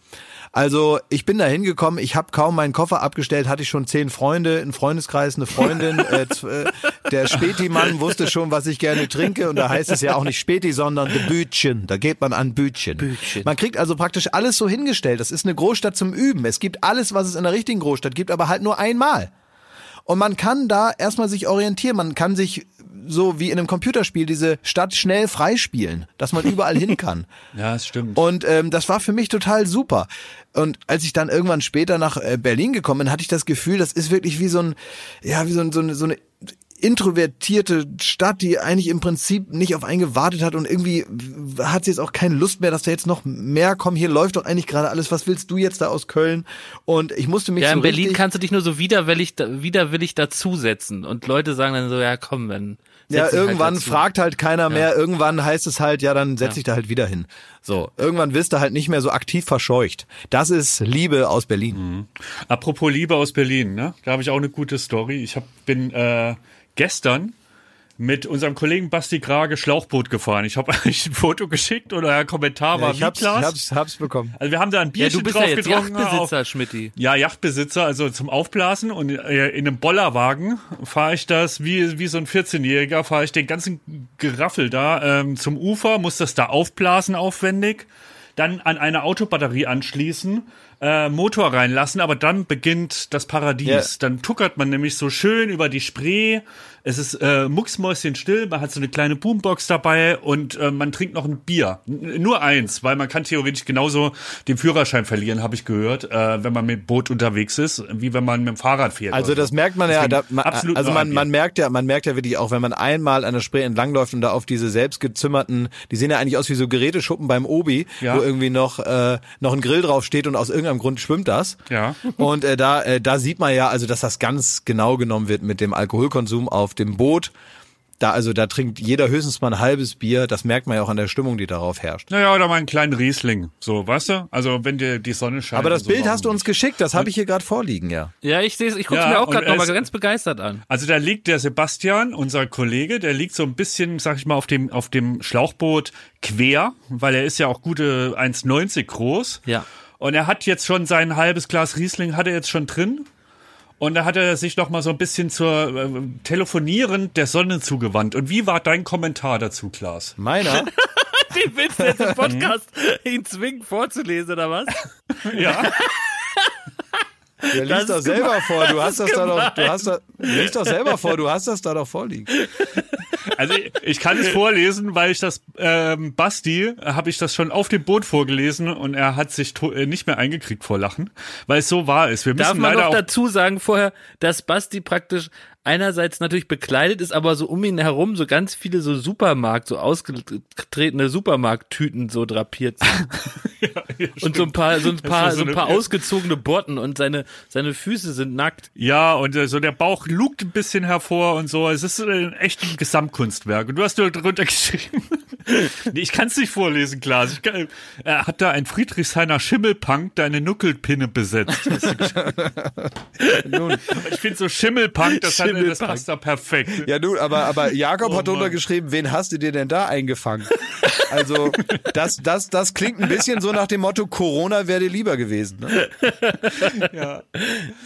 Also ich bin da hingekommen, ich habe kaum meinen Koffer abgestellt, hatte ich schon zehn Freunde, einen Freundeskreis, eine Freundin. <laughs> äh, äh, der Späti-Mann wusste schon, was ich gerne trinke und da heißt es ja auch nicht Späti, sondern de Bütchen. Da geht man an Bütchen. Bütchen. Man kriegt also praktisch alles so hingestellt. Das ist eine Großstadt zum Üben. Es gibt alles, was es in der richtigen Großstadt gibt, aber halt nur einmal. Und man kann da erstmal sich orientieren. Man kann sich so wie in einem Computerspiel diese Stadt schnell freispielen, dass man überall hin kann. <laughs> Ja, es stimmt. Und ähm, das war für mich total super. Und als ich dann irgendwann später nach äh, Berlin gekommen bin, hatte ich das Gefühl, das ist wirklich wie so ein, ja, wie so, ein, so, eine, so eine introvertierte Stadt, die eigentlich im Prinzip nicht auf einen gewartet hat und irgendwie hat sie jetzt auch keine Lust mehr, dass da jetzt noch mehr kommen. Hier läuft doch eigentlich gerade alles. Was willst du jetzt da aus Köln? Und ich musste mich Ja, so in Berlin kannst du dich nur so widerwillig, widerwillig dazusetzen. Und Leute sagen dann so, ja komm, dann. Ja, halt irgendwann dazu. fragt halt keiner mehr, irgendwann heißt es halt, ja, dann setz dich da halt wieder hin. So, irgendwann wirst du halt nicht mehr so aktiv verscheucht. Das ist Liebe aus Berlin. Apropos Liebe aus Berlin, ne? Da habe ich auch eine gute Story. Ich hab, bin äh, gestern mit unserem Kollegen Basti Krage Schlauchboot gefahren. Ich habe <laughs> euch ein Foto geschickt oder ein Kommentar war ich wie hab's, Klaas. hab's, hab's bekommen. Also wir haben da ein Ja, Bierchen du bist drauf ja jetzt getrunken. auf- Yachtbesitzer, Schmidti. Ja, Yachtbesitzer, also zum Aufblasen und äh, in einem Bollerwagen fahre ich das wie, wie so ein 14-Jähriger, fahre ich den ganzen Geraffel da ähm, zum Ufer, muss das da aufblasen aufwendig, dann an eine Autobatterie anschließen, äh, Motor reinlassen, aber dann beginnt das Paradies. Ja. Dann tuckert man nämlich so schön über die Spree. Es ist äh, mucksmäuschenstill, man hat so eine kleine Boombox dabei und äh, man trinkt noch ein Bier. N nur eins, weil man kann theoretisch genauso den Führerschein verlieren, habe ich gehört, äh, wenn man mit Boot unterwegs ist, wie wenn man mit dem Fahrrad fährt. Also das so. merkt man ja, Deswegen da, man, absolut also man, man merkt ja, man merkt ja wirklich auch, wenn man einmal an der Spree entlangläuft und da auf diese selbstgezimmerten, die sehen ja eigentlich aus wie so Geräteschuppen beim Obi, Ja. wo irgendwie noch äh, noch ein Grill drauf steht und aus irgendeinem Grund schwimmt das. Ja. Und äh, da äh, da sieht man ja, also dass das ganz genau genommen wird mit dem Alkoholkonsum auf dem Boot. Da also da trinkt jeder höchstens mal ein halbes Bier. Das merkt man ja auch an der Stimmung, die darauf herrscht. Naja, oder mal einen kleinen Riesling. So, weißt du? Also wenn dir die Sonne scheint. Aber das so, Bild hast du uns geschickt. Das habe ich hier gerade vorliegen, ja. Ja, ich sehe ich gucke Ja, mir auch gerade nochmal ganz begeistert an. Also da liegt der Sebastian, unser Kollege, der liegt so ein bisschen, sag ich mal, auf dem, auf dem Schlauchboot quer, weil er ist ja auch gute 1,90 groß. Ja. Und er hat jetzt schon sein halbes Glas Riesling, hat er jetzt schon drin. Und da hat er sich noch mal so ein bisschen zur äh, Telefonieren der Sonne zugewandt. Und wie war dein Kommentar dazu, Klaas? Meiner? <laughs> Den willst du jetzt im Podcast ihn zwingen vorzulesen, oder was? Ja. Ja, lies Das doch selber gemein, vor. Du hast das da doch, du hast da, lies doch selber vor. Du hast das da doch vorliegen. Also ich kann es vorlesen, weil ich das ähm, Basti habe ich das schon auf dem Boot vorgelesen und er hat sich äh, nicht mehr eingekriegt vor Lachen, weil es so wahr ist. Wir müssen Darf man leider noch auch dazu sagen vorher, dass Basti praktisch einerseits natürlich bekleidet ist, aber so um ihn herum so ganz viele so Supermarkt, so ausgetretene Supermarkttüten so drapiert sind. <laughs> und so ein paar, so ein paar, so so ein eine- paar ausgezogene Botten und seine, seine Füße sind nackt. Ja, und äh, so der Bauch lugt ein bisschen hervor und so. Es ist äh, echt ein Gesamtkunstwerk. Und du hast nur drunter <laughs> geschrieben. nee, ich kann es nicht vorlesen, Klaas. Ich kann, er hat da ein Friedrichshainer Schimmelpunk deine Nuckelpinne besetzt. geschrieben. <laughs> ich finde so Schimmelpunk, das, hat, das Schimmelpunk. passt da perfekt. Ja, du, aber, aber <laughs> Jakob Oh hat drunter geschrieben, wen hast du dir denn da eingefangen? Also, das, das, das klingt ein bisschen so nach dem Motto, Corona wäre dir lieber gewesen. Ne? <laughs> Ja.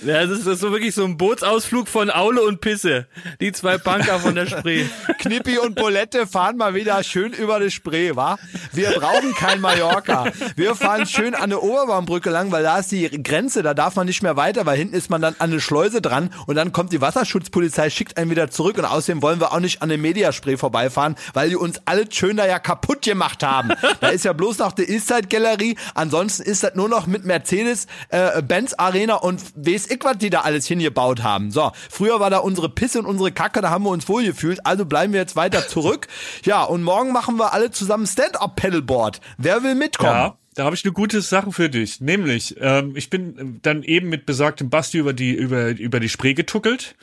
Ja, das ist, das ist so wirklich so ein Bootsausflug von Aule und Pisse. Die zwei Punker von der Spree. <laughs> Knippi und Bolette fahren mal wieder schön über die Spree, wa? Wir brauchen kein Mallorca. Wir fahren schön an der Oberbaumbrücke lang, weil da ist die Grenze, da darf man nicht mehr weiter, weil hinten ist man dann an eine Schleuse dran und dann kommt die Wasserschutzpolizei, schickt einen wieder zurück und außerdem wollen wir auch nicht an der Mediaspray vorbeifahren, weil die uns alle schön da ja kaputt gemacht haben. <laughs> Da ist ja bloß noch die Eastside Galerie, ansonsten ist das nur noch mit Mercedes, äh, Benz Arena und weiß ich, was die da alles hingebaut haben. So, früher war da unsere Pisse und unsere Kacke, da haben wir uns wohl gefühlt, also bleiben wir jetzt weiter zurück. <laughs> Ja, und morgen machen wir alle zusammen Stand-Up-Pedalboard. Wer will mitkommen? Ja, da habe ich eine gute Sache für dich. Nämlich, ähm, ich bin dann eben mit besagtem Basti über die, über, über die Spree getuckelt.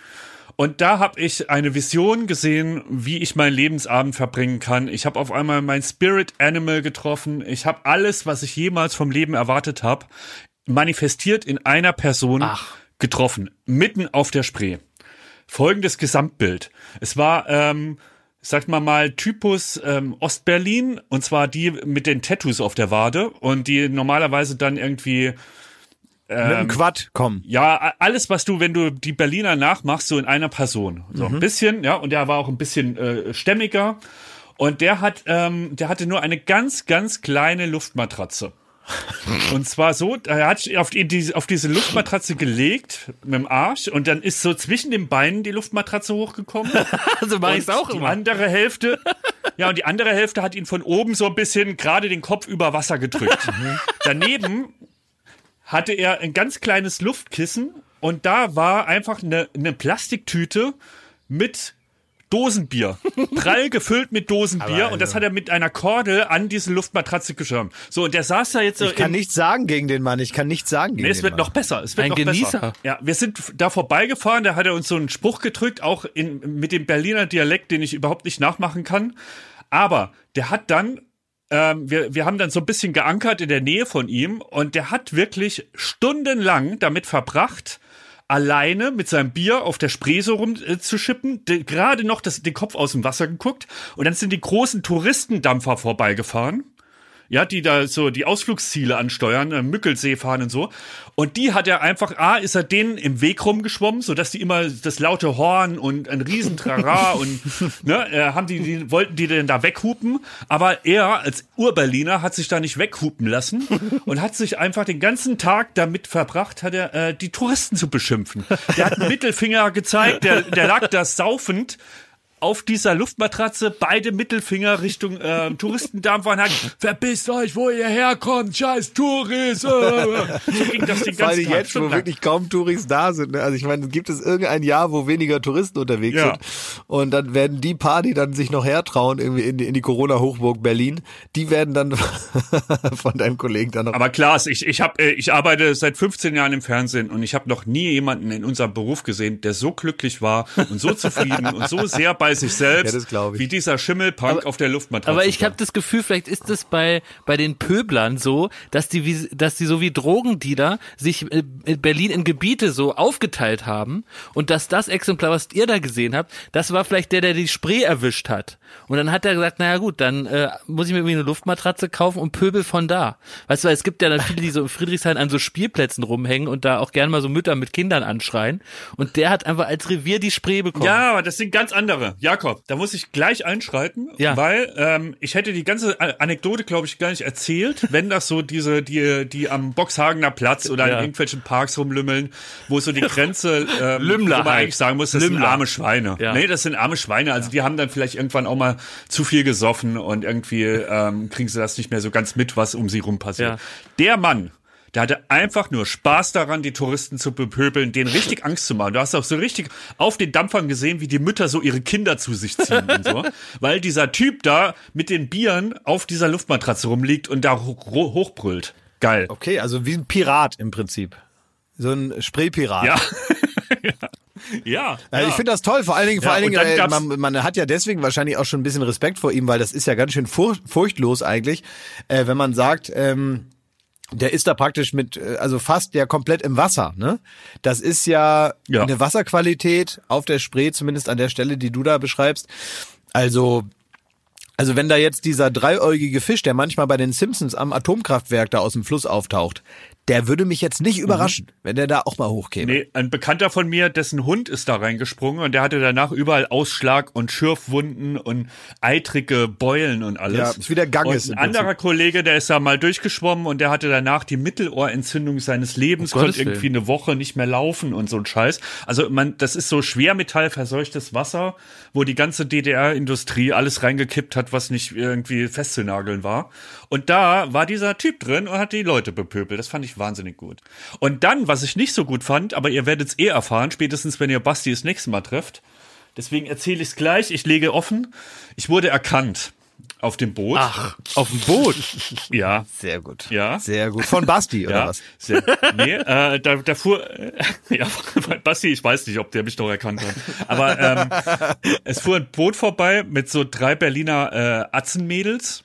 Und da habe ich eine Vision gesehen, wie ich meinen Lebensabend verbringen kann. Ich habe auf einmal mein Spirit Animal getroffen. Ich habe alles, was ich jemals vom Leben erwartet habe, manifestiert in einer Person Ach. getroffen. Mitten auf der Spree. Folgendes Gesamtbild. Es war ähm, sagt man mal, Typus ähm, Ostberlin, und zwar die mit den Tattoos auf der Wade und die normalerweise dann irgendwie Mit einem Quad kommen. ja, alles, was du, wenn du die Berliner nachmachst, so in einer Person. So ein bisschen, ja, und der war auch ein bisschen äh, stämmiger. Und der hat, ähm, der hatte nur eine ganz, ganz kleine Luftmatratze. <laughs> Und zwar so, er hat auf, die, die, auf diese Luftmatratze gelegt mit dem Arsch und dann ist so zwischen den Beinen die Luftmatratze hochgekommen. <laughs> Also mache ich auch die immer. andere Hälfte, <laughs> ja, und die andere Hälfte hat ihn von oben so ein bisschen gerade den Kopf über Wasser gedrückt. Mhm. Daneben hatte er ein ganz kleines Luftkissen und da war einfach eine, eine Plastiktüte mit Dosenbier. <laughs> Prall gefüllt mit Dosenbier Aber und das also- hat er mit einer Kordel an diese Luftmatratze geschirmt. So, und der saß da jetzt so Ich kann nichts sagen gegen den Mann. Ich kann nichts sagen gegen Nee, es den wird Mann. noch besser. Es wird Ein noch Genießer. Besser. Ja, wir sind da vorbeigefahren, da hat er uns so einen Spruch gedrückt, auch in, mit dem Berliner Dialekt, den ich überhaupt nicht nachmachen kann. Aber der hat dann, ähm, wir, wir haben dann so ein bisschen geankert in der Nähe von ihm und der hat wirklich stundenlang damit verbracht, alleine mit seinem Bier auf der Spree so rumzuschippen, äh, gerade noch das, den Kopf aus dem Wasser geguckt und dann sind die großen Touristendampfer vorbeigefahren ja, die da so die Ausflugsziele ansteuern, äh, Mückelsee fahren und so. Und die hat er einfach, A, ist er denen im Weg rumgeschwommen, sodass die immer das laute Horn und ein Riesentrara <laughs> und ne, äh, haben die, die, wollten die denn da weghupen. Aber er als Urberliner hat sich da nicht weghupen lassen und hat sich einfach den ganzen Tag damit verbracht, hat er äh, die Touristen zu beschimpfen. Der hat einen Mittelfinger gezeigt, der, der lag da saufend auf dieser Luftmatratze beide Mittelfinger Richtung äh, Touristendampfer und hat verpisst euch, wo ihr herkommt, scheiß Tourist. Äh. <laughs> So ging das den Vor allem ganzen jetzt, wo stundenlang. wirklich kaum Touris da sind. Ne? Also ich meine, gibt es irgendein Jahr, wo weniger Touristen unterwegs Ja. sind und dann werden die paar, die dann sich noch hertrauen irgendwie in die, in die Corona-Hochburg Berlin, die werden dann <laughs> von deinem Kollegen dann noch Aber Klaas, ich, ich, hab, äh, ich arbeite seit 15 Jahren im Fernsehen und ich habe noch nie jemanden in unserem Beruf gesehen, der so glücklich war und so zufrieden und so sehr bei sich selbst, <laughs> Ja, das ich. wie dieser Schimmelpunk auf der Luftmatratze. Aber ich habe das Gefühl, vielleicht ist es bei bei den Pöblern so, dass die wie, dass die so wie Drogendealer sich äh, in Berlin in Gebiete so aufgeteilt haben und dass das Exemplar, was ihr da gesehen habt, das war vielleicht der, der die Spree erwischt hat. Und dann hat er gesagt, naja gut, dann äh, muss ich mir irgendwie eine Luftmatratze kaufen und pöbel von da. Weißt du, weil es gibt ja dann viele, die so in Friedrichshain an so Spielplätzen rumhängen und da auch gerne mal so Mütter mit Kindern anschreien. Und der hat einfach als Revier die Spree bekommen. Ja, aber das sind ganz andere. Jakob, da muss ich gleich einschreiten, Ja. weil ähm, ich hätte die ganze Anekdote, glaube ich, gar nicht erzählt, <laughs> wenn das so diese, die, die am Boxhagener Platz oder Ja. in irgendwelchen Parks rumlümmeln, wo so die <laughs> Grenze, ähm, Lümmler wo man eigentlich sagen muss, das sind Lümmler. arme Schweine. Ja. Nee, das sind arme Schweine. Also die haben dann vielleicht irgendwann auch mal zu viel gesoffen und irgendwie ähm, kriegen sie das nicht mehr so ganz mit, was um sie rum passiert. Der Mann, der hatte einfach nur Spaß daran, die Touristen zu bepöbeln, denen richtig Angst zu machen. Du hast auch so richtig auf den Dampfern gesehen, wie die Mütter so ihre Kinder zu sich ziehen und so. <laughs> Weil dieser Typ da mit den Bieren auf dieser Luftmatratze rumliegt und da hoch, hochbrüllt. Geil. Okay, also wie ein Pirat im Prinzip. So ein Spraypirat. Ja. <laughs> ja. Ja. Ich finde das toll, vor allen Dingen, vor Ja, allen und Dingen, äh, man, man hat ja deswegen wahrscheinlich auch schon ein bisschen Respekt vor ihm, weil das ist ja ganz schön furch furchtlos eigentlich, äh, wenn man sagt, ähm, der ist da praktisch mit, äh, also fast ja komplett im Wasser, ne? Das ist ja, Ja. eine Wasserqualität auf der Spree, zumindest an der Stelle, die du da beschreibst. Also, also wenn da jetzt dieser dreieugige Fisch, der manchmal bei den Simpsons am Atomkraftwerk da aus dem Fluss auftaucht, der würde mich jetzt nicht überraschen, wenn der da auch mal hochkäme. Nee, ein Bekannter von mir, dessen Hund ist da reingesprungen und der hatte danach überall Ausschlag und Schürfwunden und eitrige Beulen und alles. Ja, ist wie der Ganges Und ein anderer Kollege, der ist da mal durchgeschwommen und der hatte danach die Mittelohrentzündung seines Lebens, Gottes konnte irgendwie Willen. eine Woche nicht mehr laufen und so ein Scheiß. Also man, das ist so schwermetallverseuchtes Wasser, wo die ganze DDR-Industrie alles reingekippt hat, was nicht irgendwie festzunageln war. Und da war dieser Typ drin und hat die Leute bepöbelt. Das fand ich wahnsinnig gut. Und dann, was ich nicht so gut fand, aber ihr werdet es eh erfahren, spätestens wenn ihr Basti das nächste Mal trefft. Deswegen erzähle ich es gleich. Ich lege offen. Ich wurde erkannt auf dem Boot. Ach, auf dem Boot. Ja. Sehr gut. Ja. Sehr gut. Von Basti, oder Ja, was? sehr, nee, äh, da, da fuhr, äh, <laughs> ja, Basti, ich weiß nicht, ob der mich noch erkannt hat, aber ähm, es fuhr ein Boot vorbei mit so drei Berliner äh, Atzenmädels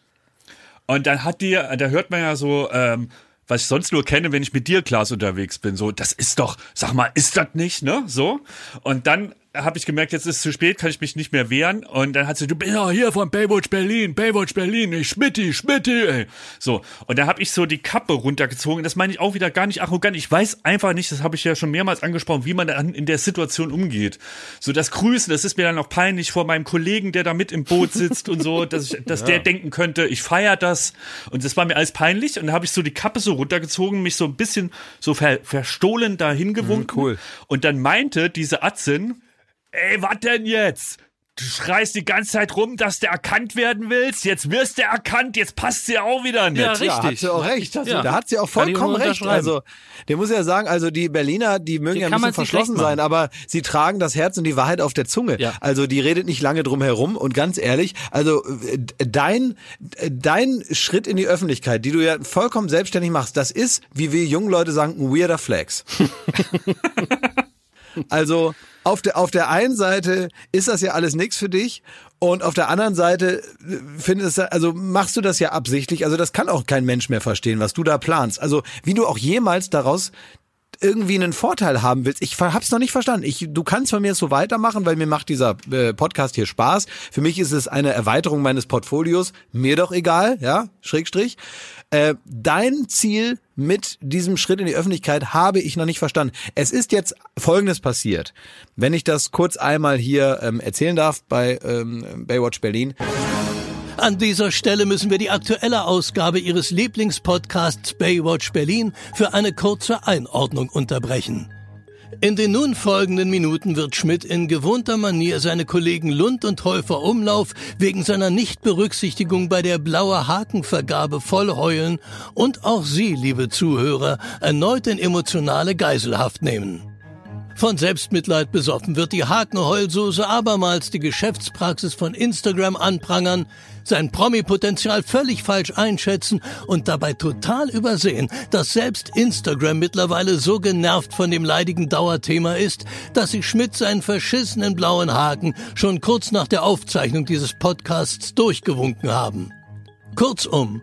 und dann hat die, da hört man ja so, ähm, was ich sonst nur kenne, wenn ich mit dir, Klaas, unterwegs bin, so, das ist doch, sag mal, ist das nicht, ne, so, und dann habe ich gemerkt, jetzt ist es zu spät, kann ich mich nicht mehr wehren. Und dann hat sie, du bist ja hier von Baywatch Berlin, Baywatch Berlin, ey, Schmitti, Schmitti, ey. So, und da habe ich so die Kappe runtergezogen. Das meine ich auch wieder gar nicht arrogant. Ich weiß einfach nicht, das habe ich ja schon mehrmals angesprochen, wie man dann in der Situation umgeht. So das Grüßen, das ist mir dann auch peinlich vor meinem Kollegen, der da mit im Boot sitzt und so, dass, ich, dass <laughs> ja. der denken könnte, ich feier das. Und das war mir alles peinlich. Und da habe ich so die Kappe so runtergezogen, mich so ein bisschen so ver verstohlen dahin gewunken. Mhm, cool. Und dann meinte diese Atzin, ey, was denn jetzt? Du schreist die ganze Zeit rum, dass du erkannt werden willst. Jetzt wirst du erkannt, jetzt passt sie auch wieder nicht. Ja, richtig. Ja, hat sie auch recht. Ja. Da hat sie auch vollkommen recht. Also, der muss ja sagen, also die Berliner, die mögen die ja ein bisschen verschlossen sein, aber sie tragen das Herz und die Wahrheit auf der Zunge. Ja. Also, die redet nicht lange drum herum und ganz ehrlich, also dein, dein Schritt in die Öffentlichkeit, die du ja vollkommen selbstständig machst, das ist, wie wir jungen Leute sagen, ein weirder Flex. <laughs> <laughs> also, auf der, auf der einen Seite ist das ja alles nichts für dich und auf der anderen Seite äh, findest du, also machst du das ja absichtlich. Also das kann auch kein Mensch mehr verstehen, was du da planst. Also wie du auch jemals daraus irgendwie einen Vorteil haben willst. Ich hab's noch nicht verstanden. Ich, du kannst von mir so weitermachen, weil mir macht dieser äh, Podcast hier Spaß. Für mich ist es eine Erweiterung meines Portfolios. Mir doch egal, ja, Schrägstrich. Äh, dein Ziel mit diesem Schritt in die Öffentlichkeit habe ich noch nicht verstanden. Es ist jetzt Folgendes passiert. Wenn ich das kurz einmal hier ähm, erzählen darf bei ähm, Baywatch Berlin. An dieser Stelle müssen wir die aktuelle Ausgabe Ihres Lieblingspodcasts Baywatch Berlin für eine kurze Einordnung unterbrechen. In den nun folgenden Minuten wird Schmidt in gewohnter Manier seine Kollegen Lund und Häufer Umlauf wegen seiner Nichtberücksichtigung bei der blaue Hakenvergabe voll heulen und auch Sie, liebe Zuhörer, erneut in emotionale Geiselhaft nehmen. Von Selbstmitleid besoffen wird die Hakenheulsoße abermals die Geschäftspraxis von Instagram anprangern, sein Promi-Potenzial völlig falsch einschätzen und dabei total übersehen, dass selbst Instagram mittlerweile so genervt von dem leidigen Dauerthema ist, dass sich Schmidt seinen verschissenen blauen Haken schon kurz nach der Aufzeichnung dieses Podcasts durchgewunken haben. Kurzum,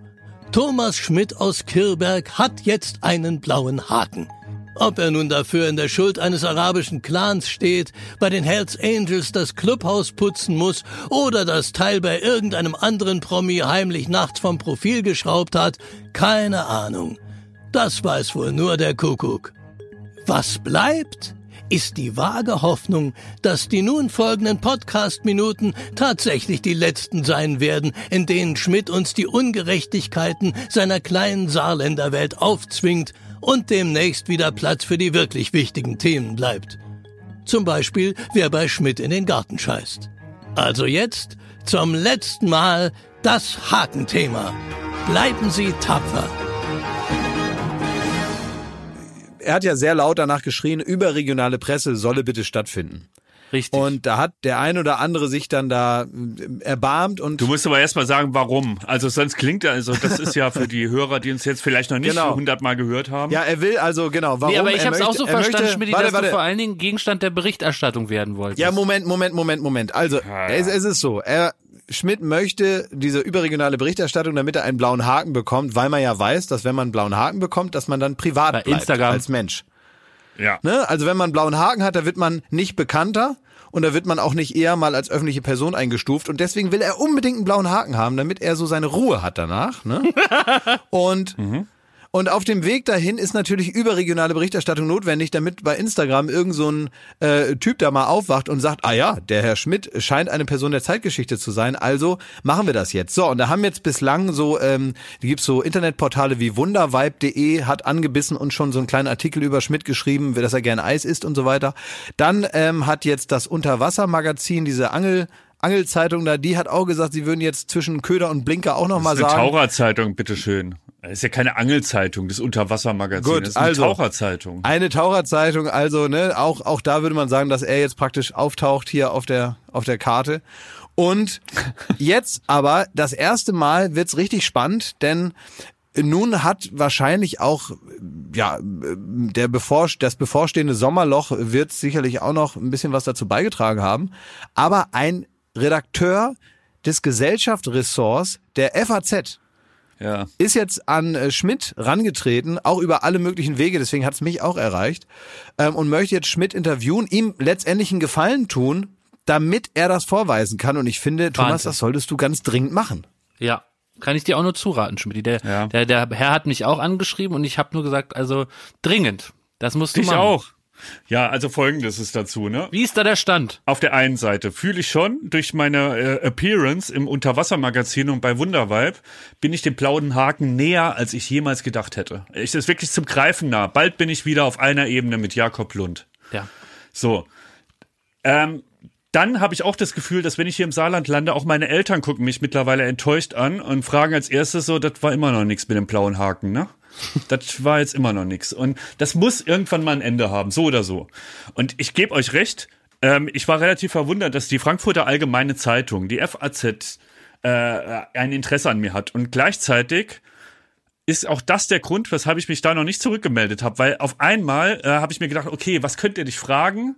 Thomas Schmidt aus Kirberg hat jetzt einen blauen Haken. Ob er nun dafür in der Schuld eines arabischen Clans steht, bei den Hells Angels das Clubhaus putzen muss oder das Teil bei irgendeinem anderen Promi heimlich nachts vom Profil geschraubt hat, keine Ahnung. Das weiß wohl nur der Kuckuck. Was bleibt, ist die vage Hoffnung, dass die nun folgenden Podcast-Minuten tatsächlich die letzten sein werden, in denen Schmidt uns die Ungerechtigkeiten seiner kleinen Saarländerwelt aufzwingt und demnächst wieder Platz für die wirklich wichtigen Themen bleibt. Zum Beispiel, wer bei Schmidt in den Garten scheißt. Also jetzt zum letzten Mal das Hakenthema. Bleiben Sie tapfer. Er hat ja sehr laut danach geschrien, überregionale Presse solle bitte stattfinden. Richtig. Und da hat der ein oder andere sich dann da äh, erbarmt und. Du musst aber erstmal sagen, warum. Also sonst klingt er, also das ist ja für die Hörer, die uns jetzt vielleicht noch nicht genau. hundertmal gehört haben. Ja, er will also, genau, warum. Nee, aber ich habe es auch so verstanden, Schmidt, dass warte. du vor allen Dingen Gegenstand der Berichterstattung werden wolltest. Ja, Moment, Moment, Moment, Moment. Also, ja, ja. Es, es ist so, er, Schmidt möchte diese überregionale Berichterstattung, damit er einen blauen Haken bekommt, weil man ja weiß, dass wenn man einen blauen Haken bekommt, dass man dann privat Bei bleibt Instagram. als Mensch. Ja. Ne? Also wenn man einen blauen Haken hat, da wird man nicht bekannter, und da wird man auch nicht eher mal als öffentliche Person eingestuft und deswegen will er unbedingt einen blauen Haken haben, damit er so seine Ruhe hat danach. Ne? <laughs> und mhm. Und auf dem Weg dahin ist natürlich überregionale Berichterstattung notwendig, damit bei Instagram irgend so ein äh, Typ da mal aufwacht und sagt, ah ja, der Herr Schmidt scheint eine Person der Zeitgeschichte zu sein, also machen wir das jetzt. So, und da haben jetzt bislang so, ähm, die gibt's so Internetportale wie wundervibe.de, hat angebissen und schon so einen kleinen Artikel über Schmidt geschrieben, dass er gern Eis isst und so weiter. Dann ähm, hat jetzt das Unterwassermagazin, diese Angel Angelzeitung da, die hat auch gesagt, sie würden jetzt zwischen Köder und Blinker auch noch mal sagen. Taucherzeitung, bitteschön. Das ist ja keine Angelzeitung, das Unterwassermagazin. Gut, das ist eine also, Taucherzeitung. Eine Taucherzeitung, also ne, auch auch da würde man sagen, dass er jetzt praktisch auftaucht hier auf der auf der Karte. Und <laughs> jetzt aber das erste Mal wird's richtig spannend, denn nun hat wahrscheinlich auch ja der bevor, das bevorstehende Sommerloch wird sicherlich auch noch ein bisschen was dazu beigetragen haben, aber ein Redakteur des Gesellschaftsressorts der FAZ Ja. ist jetzt an äh, Schmidt rangetreten, auch über alle möglichen Wege, deswegen hat es mich auch erreicht, ähm, und möchte jetzt Schmidt interviewen, ihm letztendlich einen Gefallen tun, damit er das vorweisen kann. Und ich finde, Thomas, Wahnsinn. das solltest du ganz dringend machen. Ja. Kann ich dir auch nur zuraten, Schmidt. Der, Ja. der, der Herr hat mich auch angeschrieben und ich habe nur gesagt, also dringend. Das musst du Ich machen. auch. Ja, also folgendes ist dazu, ne? Wie ist da der Stand? Auf der einen Seite fühle ich schon, durch meine äh, Appearance im Unterwassermagazin und bei Wundervibe bin ich dem blauen Haken näher, als ich jemals gedacht hätte. Ich ist wirklich zum Greifen nah. Bald bin ich wieder auf einer Ebene mit Jakob Lund. Ja. So. Ähm, dann habe ich auch das Gefühl, dass wenn ich hier im Saarland lande, auch meine Eltern gucken mich mittlerweile enttäuscht an und fragen als erstes so, das war immer noch nichts mit dem blauen Haken, ne? Das war jetzt immer noch nichts. Und das muss irgendwann mal ein Ende haben, so oder so. Und ich gebe euch recht, ähm, ich war relativ verwundert, dass die Frankfurter Allgemeine Zeitung, die FAZ, äh, ein Interesse an mir hat. Und gleichzeitig ist auch das der Grund, weshalb ich mich da noch nicht zurückgemeldet habe, weil auf einmal äh, habe ich mir gedacht, okay, was könnt ihr dich fragen?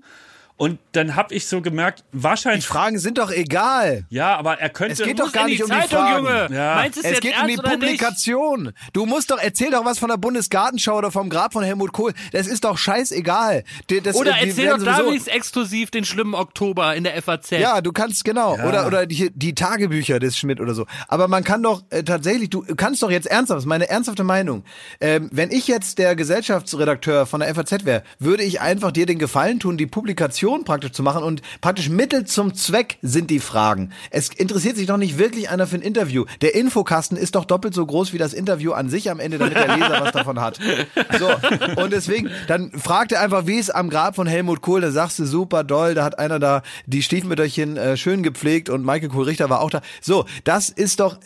Und dann habe ich so gemerkt, Die wahrscheinlich, Fragen sind doch egal. ja, aber er könnte. Es geht Muss doch gar nicht die um die Zeitung, Fragen. Junge. Ja. Meinst du es Es jetzt geht um die oder nicht? Publikation. Du musst doch, erzähl doch was von der Bundesgartenschau oder vom Grab von Helmut Kohl. Das ist doch scheißegal. Die- Das, Oder die erzähl doch da sowieso- wenigstens exklusiv den schlimmen Oktober in der FAZ. Ja, du kannst genau oder oder die, die Tagebücher des Schmidt oder so. Aber man kann doch äh, tatsächlich, du kannst doch jetzt ernsthaft, das ist meine ernsthafte Meinung. Ähm, wenn ich jetzt der Gesellschaftsredakteur von der FAZ wäre, würde ich einfach dir den Gefallen tun, die Publikation praktisch zu machen und praktisch Mittel zum Zweck sind die Fragen. Es interessiert sich doch nicht wirklich einer für ein Interview. Der Infokasten ist doch doppelt so groß wie das Interview an sich am Ende, damit der Leser was davon hat. So und deswegen dann fragt er einfach, wie es am Grab von Helmut Kohl. Da sagst du super doll, da hat einer da die Stiefmütterchen äh, schön gepflegt und Michael Kohl-Richter war auch da. So, das ist doch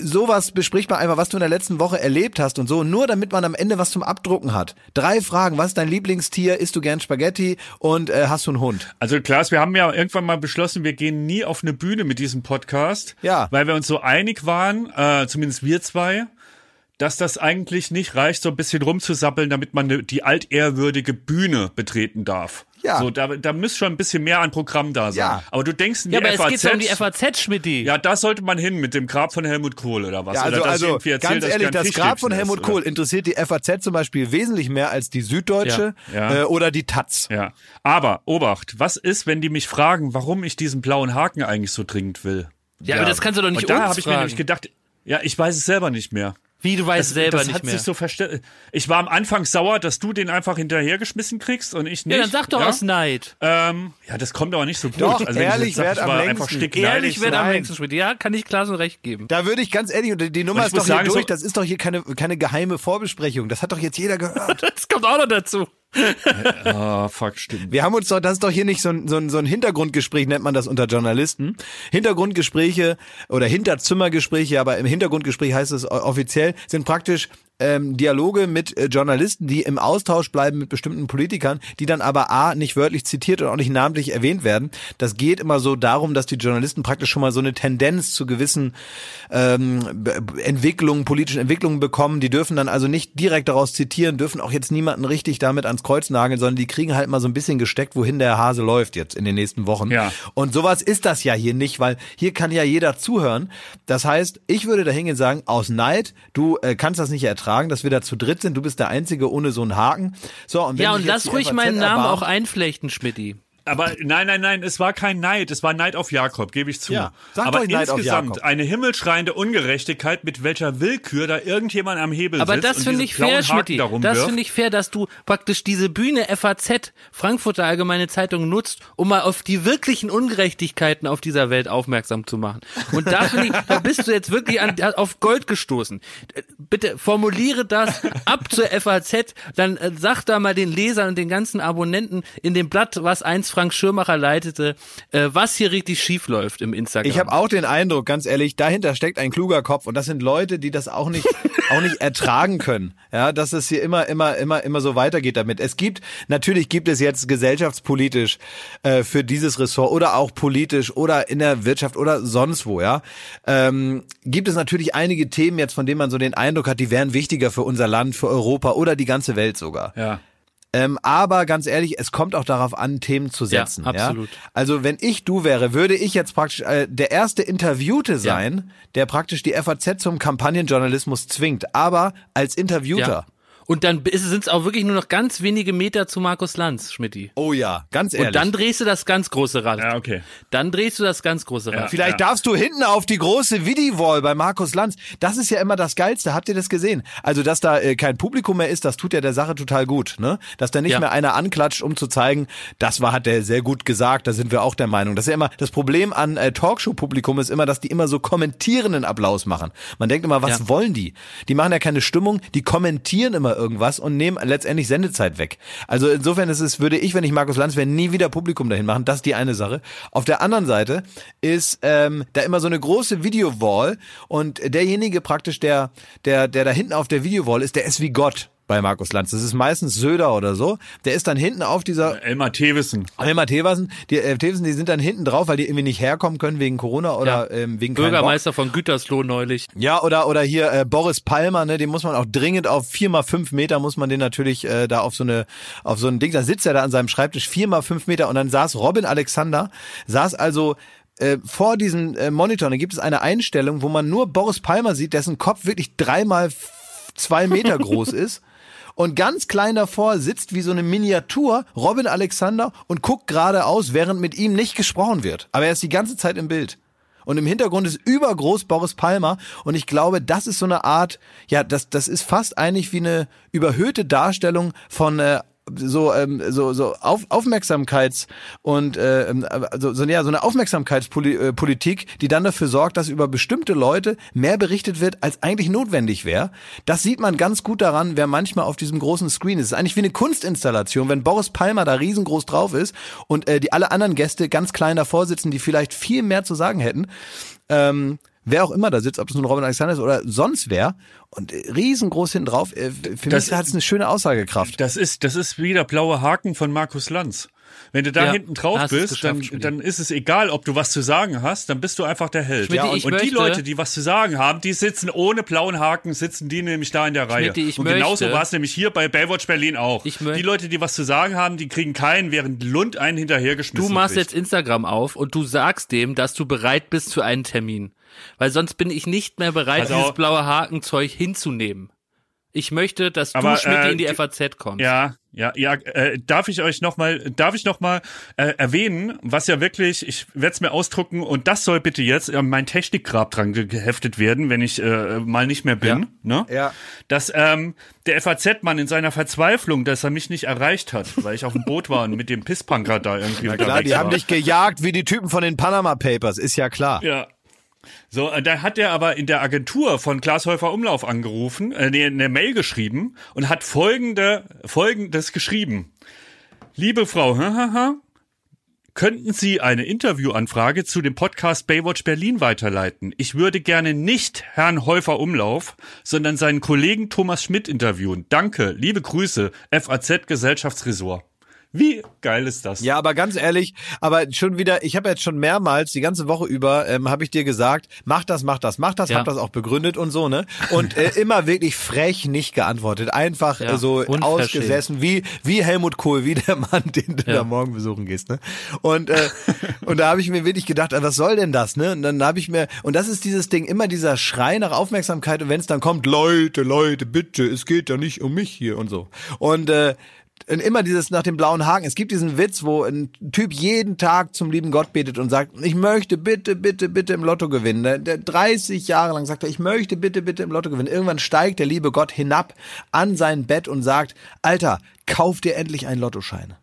sowas bespricht man einfach, was du in der letzten Woche erlebt hast und so, nur damit man am Ende was zum Abdrucken hat. Drei Fragen: Was ist dein Lieblingstier? Isst du gern Spaghetti? Und äh, hast du einen Hund? Also Klaas, wir haben ja irgendwann mal beschlossen, wir gehen nie auf eine Bühne mit diesem Podcast. Ja. Weil wir uns so einig waren, äh, zumindest wir zwei, dass das eigentlich nicht reicht, so ein bisschen rumzusappeln, damit man die altehrwürdige Bühne betreten darf. Ja. So, da, da müsste schon ein bisschen mehr an Programm da sein. Ja. Aber du denkst in die Ja, aber FAZ. es geht um die FAZ, Schmidti. ja, da sollte man hin mit dem Grab von Helmut Kohl oder was? Ja, also, oder also irgendwie erzählt, ganz ehrlich, das Grab von Helmut ist, oder? Kohl interessiert die FAZ zum Beispiel wesentlich mehr als die Süddeutsche Ja, ja. Äh, oder die Taz. Ja. Aber, Obacht, was ist, wenn die mich fragen, warum ich diesen blauen Haken eigentlich so dringend will? Ja, aber das kannst du doch nicht Und da habe ich mir nämlich gedacht, ja, ich weiß es selber nicht mehr. Wie, du weißt Das, selber das nicht hat mehr. sich so verstellt. Ich war am Anfang sauer, dass du den einfach hinterhergeschmissen kriegst und ich nicht. ja, dann sag doch ja? aus Neid. Ähm, ja, das kommt aber nicht so gut. Doch, ich ehrlich sag, werd am längsten. Ehrlich wird am längsten, Schmidti. Ja, kann ich klar so recht geben. Da würde ich ganz ehrlich, und die, Nummer Und ist doch hier sagen, durch, so- das ist doch hier keine, keine geheime Vorbesprechung. Das hat doch jetzt jeder gehört. <laughs> Das kommt auch noch dazu. <laughs> Ah, fuck, stimmt. Wir haben uns doch, das ist doch hier nicht so ein, so ein, so ein Hintergrundgespräch, nennt man das unter Journalisten. Hintergrundgespräche oder Hinterzimmergespräche, aber im Hintergrundgespräch heißt es offiziell, sind praktisch ähm, Dialoge mit äh, Journalisten, die im Austausch bleiben mit bestimmten Politikern, die dann aber A, nicht wörtlich zitiert und auch nicht namentlich erwähnt werden. Das geht immer so darum, dass die Journalisten praktisch schon mal so eine Tendenz zu gewissen ähm, Entwicklungen, politischen Entwicklungen bekommen. Die dürfen dann also nicht direkt daraus zitieren, dürfen auch jetzt niemanden richtig damit ans Kreuz nageln, sondern die kriegen halt mal so ein bisschen gesteckt, wohin der Hase läuft jetzt in den nächsten Wochen. Ja. Und sowas ist das ja hier nicht, weil hier kann ja jeder zuhören. Das heißt, ich würde da hingehen und sagen, aus Neid, du äh, kannst das nicht ertragen, dass wir da zu dritt sind, du bist der Einzige ohne so einen Haken. So, und wenn Ja, und lass ruhig meinen Namen auch einflechten, Schmidti. Aber nein, nein, nein, es war kein Neid, es war Neid auf Jakob, gebe ich zu. Ja, Aber euch Neid auf insgesamt eine himmelschreiende Ungerechtigkeit, mit welcher Willkür da irgendjemand am Hebel Aber sitzt das und finde diese ich fair, darum Das finde ich fair, dass du praktisch diese Bühne FAZ, Frankfurter Allgemeine Zeitung, nutzt, um mal auf die wirklichen Ungerechtigkeiten auf dieser Welt aufmerksam zu machen. Und da finde ich, da bist du jetzt wirklich an, auf Gold gestoßen. Bitte formuliere das ab zur FAZ, dann äh, sag da mal den Lesern und den ganzen Abonnenten in dem Blatt, was einst Frank Schirmacher leitete, äh, was hier richtig schief läuft im Instagram. Ich habe auch den Eindruck, ganz ehrlich, dahinter steckt ein kluger Kopf und das sind Leute, die das auch nicht <laughs> auch nicht ertragen können. Ja, dass es hier immer immer immer immer so weitergeht damit. Es gibt natürlich gibt es jetzt gesellschaftspolitisch äh, für dieses Ressort oder auch politisch oder in der Wirtschaft oder sonst wo, ja, ähm, gibt es natürlich einige Themen jetzt, von denen man so den Eindruck hat, die wären wichtiger für unser Land, für Europa oder die ganze Welt sogar. Ja. Ähm, aber ganz ehrlich, es kommt auch darauf an, Themen zu Ja, setzen. absolut. Also wenn ich du wäre, würde ich jetzt praktisch äh, der erste Interviewte sein, der praktisch die FAZ zum Kampagnenjournalismus zwingt, aber als Interviewter. Ja. Und dann sind es auch wirklich nur noch ganz wenige Meter zu Markus Lanz, Schmidti. Oh ja, ganz ehrlich. Und dann drehst du das ganz große Rad. Ja, okay. Dann drehst du das ganz große Rad. Vielleicht Ja. darfst du hinten auf die große Vidi-Wall bei Markus Lanz. Das ist ja immer das Geilste. Habt ihr das gesehen? Also, dass da äh, kein Publikum mehr ist, das tut ja der Sache total gut. Ne? Dass da nicht Ja. mehr einer anklatscht, um zu zeigen, das war, hat der sehr gut gesagt, da sind wir auch der Meinung. Das ist ja immer, das Problem an äh, Talkshow-Publikum ist immer, dass die immer so kommentierenden Applaus machen. Man denkt immer, was Ja. wollen die? Die machen ja keine Stimmung, die kommentieren immer irgendwas und nehmen letztendlich Sendezeit weg. Also insofern ist es, würde ich, wenn ich Markus Lanz wäre, nie wieder Publikum dahin machen. Das ist die eine Sache. Auf der anderen Seite ist ähm, da immer so eine große Videowall und derjenige praktisch, der, der, der da hinten auf der Videowall ist, der ist wie Gott bei Markus Lanz. Das ist meistens Söder oder so. Der ist dann hinten auf dieser Elmar Thewissen. Elmar Theversen, die äh, Theversen, die sind dann hinten drauf, weil die irgendwie nicht herkommen können wegen Corona oder ähm, wegen. Bürgermeister von Gütersloh neulich. Ja, oder oder hier äh, Boris Palmer, ne, den muss man auch dringend auf vier mal fünf Meter muss man den natürlich äh, da auf so eine auf so ein Ding, dann sitzt er da an seinem Schreibtisch vier mal fünf Meter und dann saß Robin Alexander, saß also äh, vor diesem äh, Monitor, da gibt es eine Einstellung, wo man nur Boris Palmer sieht, dessen Kopf wirklich dreimal zwei Meter <laughs> groß ist. Und ganz klein davor sitzt wie so eine Miniatur Robin Alexander und guckt geradeaus, während mit ihm nicht gesprochen wird. Aber er ist die ganze Zeit im Bild. Und im Hintergrund ist übergroß Boris Palmer. Und ich glaube, das ist so eine Art, ja, das, das ist fast eigentlich wie eine überhöhte Darstellung von äh, so ähm, so so auf, Aufmerksamkeits und äh, ähm, so, so ja so eine Aufmerksamkeitspolitik, die dann dafür sorgt, dass über bestimmte Leute mehr berichtet wird, als eigentlich notwendig wäre. Das sieht man ganz gut daran, wer manchmal auf diesem großen Screen ist. Es ist eigentlich wie eine Kunstinstallation, wenn Boris Palmer da riesengroß drauf ist und äh, die alle anderen Gäste ganz klein davor sitzen, die vielleicht viel mehr zu sagen hätten. Ähm, wer auch immer da sitzt, ob das nun Robin Alexander ist oder sonst wer, und riesengroß hinten drauf, äh, für Das- mich hat es eine schöne Aussagekraft. Das ist, das ist wie der blaue Haken von Markus Lanz. Wenn du da Ja, hinten drauf bist, dann, dann ist es egal, ob du was zu sagen hast, dann bist du einfach der Held. Schmidi, und ich und die Leute, die was zu sagen haben, die sitzen ohne blauen Haken, sitzen die nämlich da in der Reihe. Schmidi, ich und genauso möchte- war es nämlich hier bei Baywatch Berlin auch. Ich die Leute, die was zu sagen haben, die kriegen keinen, während Lund einen Du hinterhergeschmissen machst kriegt. jetzt Instagram auf und du sagst dem, dass du bereit bist für einen Termin. Weil sonst bin ich nicht mehr bereit, Also- dieses blaue Hakenzeug hinzunehmen. Ich möchte, dass Aber, du, Schmidt, äh, in die FAZ kommst. Ja, ja, ja. Äh, darf ich euch noch mal, darf ich noch mal äh, erwähnen, was ja wirklich, ich werde es mir ausdrucken und das soll bitte jetzt an mein Technikgrab dran ge- geheftet werden, wenn ich äh, mal nicht mehr bin. Ne? Ja. Dass ähm, der FAZ-Mann in seiner Verzweiflung, dass er mich nicht erreicht hat, weil ich auf dem Boot war und mit dem Pisspunker da irgendwie Klar, unterwegs die haben war. dich gejagt wie die Typen von den Panama Papers, ist ja klar. Ja. So, äh, da hat er aber in der Agentur von Glashäufer Umlauf angerufen, äh, eine Mail geschrieben und hat folgende, folgendes geschrieben. Liebe Frau, hahaha, könnten Sie eine Interviewanfrage zu dem Podcast Baywatch Berlin weiterleiten? Ich würde gerne nicht Herrn Häufer Umlauf, sondern seinen Kollegen Thomas Schmidt interviewen. Danke, liebe Grüße, FAZ Gesellschaftsresort. Wie geil ist das? Ja, aber ganz ehrlich, aber schon wieder, ich habe jetzt schon mehrmals die ganze Woche über, ähm, habe ich dir gesagt, mach das, mach das, mach das, Ja. hab das auch begründet und so, ne? Und äh, <laughs> immer wirklich frech nicht geantwortet. Einfach Ja, äh, so ausgesessen, wie, wie Helmut Kohl, wie der Mann, den du Ja. da morgen besuchen gehst, ne? Und, äh, <laughs> und da habe ich mir wirklich gedacht, äh, was soll denn das, ne? Und dann habe ich mir, und das ist dieses Ding, immer dieser Schrei nach Aufmerksamkeit und wenn es dann kommt, Leute, Leute, bitte, es geht ja nicht um mich hier und so. Und äh, und immer dieses nach dem blauen Haken. Es gibt diesen Witz, wo ein Typ jeden Tag zum lieben Gott betet und sagt, ich möchte bitte, bitte, bitte im Lotto gewinnen. Der, der 30 Jahre lang sagt er, ich möchte bitte, bitte im Lotto gewinnen. Irgendwann steigt der liebe Gott hinab an sein Bett und sagt, Alter, kauf dir endlich einen Lottoschein.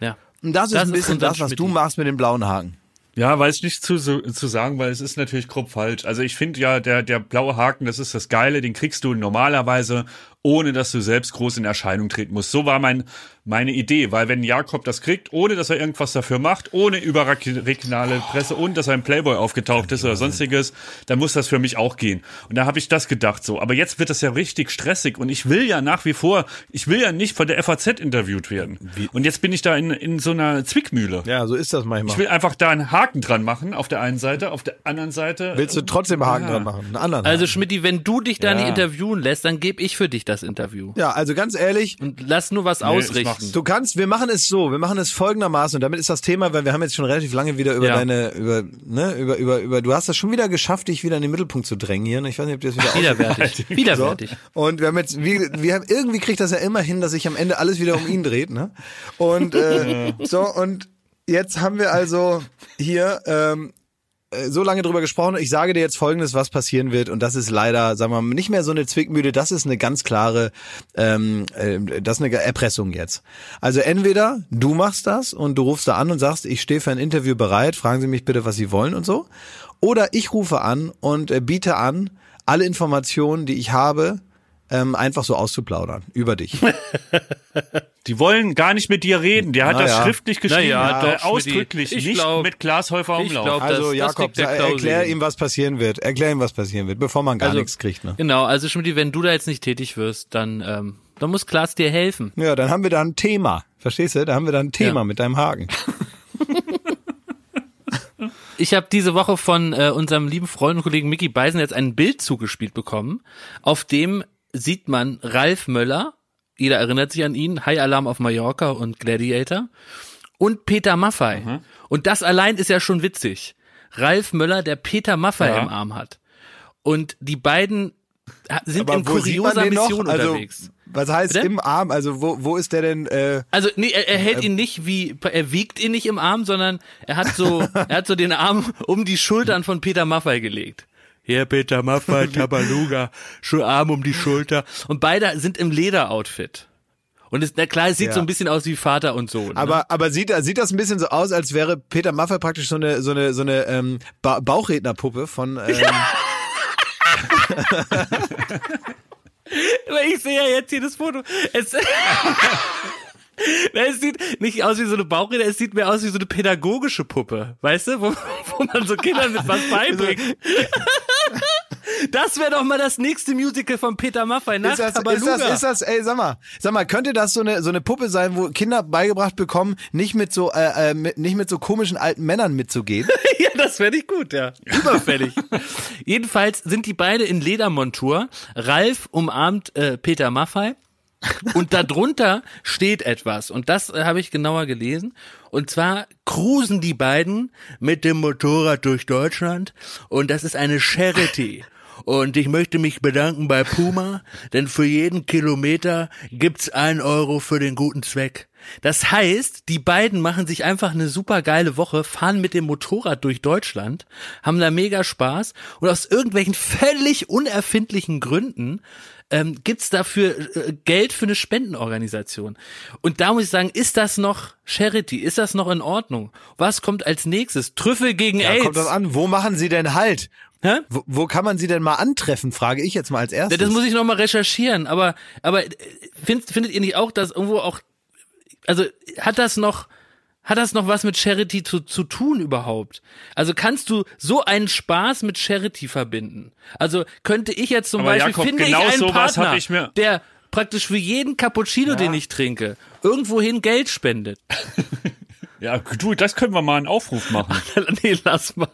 Ja. Und das ist Das ein ist bisschen unser das, was du machst mit dem blauen Haken. Ja, weiß ich nicht zu, zu sagen, weil es ist natürlich grob falsch. Also ich finde ja, der, der blaue Haken, das ist das Geile, den kriegst du normalerweise, ohne dass du selbst groß in Erscheinung treten musst. So war mein, meine Idee, weil wenn Jakob das kriegt, ohne dass er irgendwas dafür macht, ohne überregionale Presse, ohne dass er im Playboy aufgetaucht ist oder sonstiges, dann muss das für mich auch gehen. Und da habe ich das gedacht so. Aber jetzt wird das ja richtig stressig und ich will ja nach wie vor, ich will ja nicht von der FAZ interviewt werden. Und jetzt bin ich da in, in so einer Zwickmühle. Ja, so ist das manchmal. Ich will einfach da einen Haken dran machen, auf der einen Seite, auf der anderen Seite. Willst du trotzdem einen Haken Ja. dran machen? Einen anderen Also. Schmidti, wenn du dich da Ja. nicht interviewen lässt, dann gebe ich für dich das Interview. Ja, also ganz ehrlich, Und lass nur was ich ausrichten. Mach's. Du kannst, wir machen es so, wir machen es folgendermaßen und damit ist das Thema, weil wir haben jetzt schon relativ lange wieder über Ja. deine, über, ne, über, über, über, du hast das schon wieder geschafft, dich wieder in den Mittelpunkt zu drängen hier. Ich weiß nicht, ob du das wieder Widerwärtig. <laughs> So. Widerwärtig. Und wir haben jetzt, wir, wir haben, irgendwie kriegt das ja immer hin, dass sich am Ende alles wieder um ihn dreht, ne? Und, äh, <laughs> so, und jetzt haben wir also hier, ähm, äh, so lange drüber gesprochen. Ich sage dir jetzt Folgendes, was passieren wird. Und das ist leider, sagen wir mal, nicht mehr so eine Zwickmühle. Das ist eine ganz klare, ähm, äh, das ist eine Erpressung jetzt. Also entweder du machst das und du rufst da an und sagst, ich stehe für ein Interview bereit. Fragen Sie mich bitte, was Sie wollen und so. Oder ich rufe an und äh, biete an, alle Informationen, die ich habe, ähm, einfach so auszuplaudern über dich. <laughs> Die wollen gar nicht mit dir reden. Der hat Na das ja. schriftlich geschrieben. Ja, äh, doch, ausdrücklich. Nicht glaub- mit Glashäufer ich Umlauf. glaub, Also das- das Jakob, Klausel. erklär ihm, was passieren wird. Erklär ihm, was passieren wird, bevor man gar Also- nichts kriegt. Ne? Genau, also Schmidt, wenn du da jetzt nicht tätig wirst, dann, ähm, dann muss Klaas dir helfen. Ja, dann haben wir da ein Thema. Verstehst du? Da haben wir da ein Thema Ja. mit deinem Haken. <laughs> Ich habe diese Woche von äh, unserem lieben Freund und Kollegen Mickey Beisen jetzt ein Bild zugespielt bekommen, auf dem sieht man Ralf Möller, jeder erinnert sich an ihn, High Alarm auf Mallorca und Gladiator, und Peter Maffei. Mhm. Und das allein ist ja schon witzig. Ralf Möller, der Peter Maffei Ja. im Arm hat. Und die beiden sind Aber in kurioser? Mission Also, unterwegs. was heißt Bitte? im Arm? Also wo, wo ist der denn? Äh, Also nee, er, er hält ihn nicht wie, er wiegt ihn nicht im Arm, sondern er hat so, <laughs> er hat so den Arm um die Schultern von Peter Maffei gelegt. Hier Peter Maffei, <laughs> Tabaluga, Arm um die Schulter. Und beide sind im Lederoutfit. Und es, na klar, es sieht Ja. so ein bisschen aus wie Vater und Sohn. ne? aber aber sieht, sieht das ein bisschen so aus, als wäre Peter Maffay praktisch so eine so eine so eine ähm, ba Bauchrednerpuppe von. Ähm, <laughs> <laughs> Aber ich sehe ja jetzt hier das Foto. Es, <laughs> Na, es sieht nicht aus wie so eine Bauchrede, es sieht mehr aus wie so eine pädagogische Puppe. Weißt du, wo, <laughs> wo man so Kindern mit was beibringt. <laughs> Das wäre doch mal das nächste Musical von Peter Maffay nach Ist das, ist das, ist das, ey, sag mal, sag mal, könnte das so eine, so eine Puppe sein, wo Kinder beigebracht bekommen, nicht mit so, äh, äh, mit, nicht mit so komischen alten Männern mitzugehen? Ja, das wäre nicht gut, ja. Überfällig. Jedenfalls sind die beide in Ledermontur. Ralf umarmt äh, Peter Maffei. Und darunter steht etwas. Und das äh, habe ich genauer gelesen. Und zwar cruisen die beiden mit dem Motorrad durch Deutschland. Und das ist eine Charity. Und ich möchte mich bedanken bei Puma, denn für jeden Kilometer gibt's ein Euro für den guten Zweck. Das heißt, die beiden machen sich einfach eine super geile Woche, fahren mit dem Motorrad durch Deutschland, haben da mega Spaß und aus irgendwelchen völlig unerfindlichen Gründen ähm, gibt's dafür äh, Geld für eine Spendenorganisation. Und da muss ich sagen, ist das noch Charity? Ist das noch in Ordnung? Was kommt als nächstes? Trüffel gegen Ja, AIDS. kommt das an, wo machen sie denn halt? Hä? Wo, wo kann man sie denn mal antreffen, frage ich jetzt mal als erstes. Das muss ich noch mal recherchieren, aber aber äh, find, findet ihr nicht auch, dass irgendwo auch also hat das noch hat das noch was mit Charity zu, zu tun überhaupt? Also kannst du so einen Spaß mit Charity verbinden? Also könnte ich jetzt zum Aber Beispiel Jakob, finde genau ich einen sowas Partner, ich mir- der praktisch für jeden Cappuccino, den ich trinke, irgendwohin Geld spendet. <laughs> Ja, du, das können wir mal einen Aufruf machen. <laughs> nee, lass mal.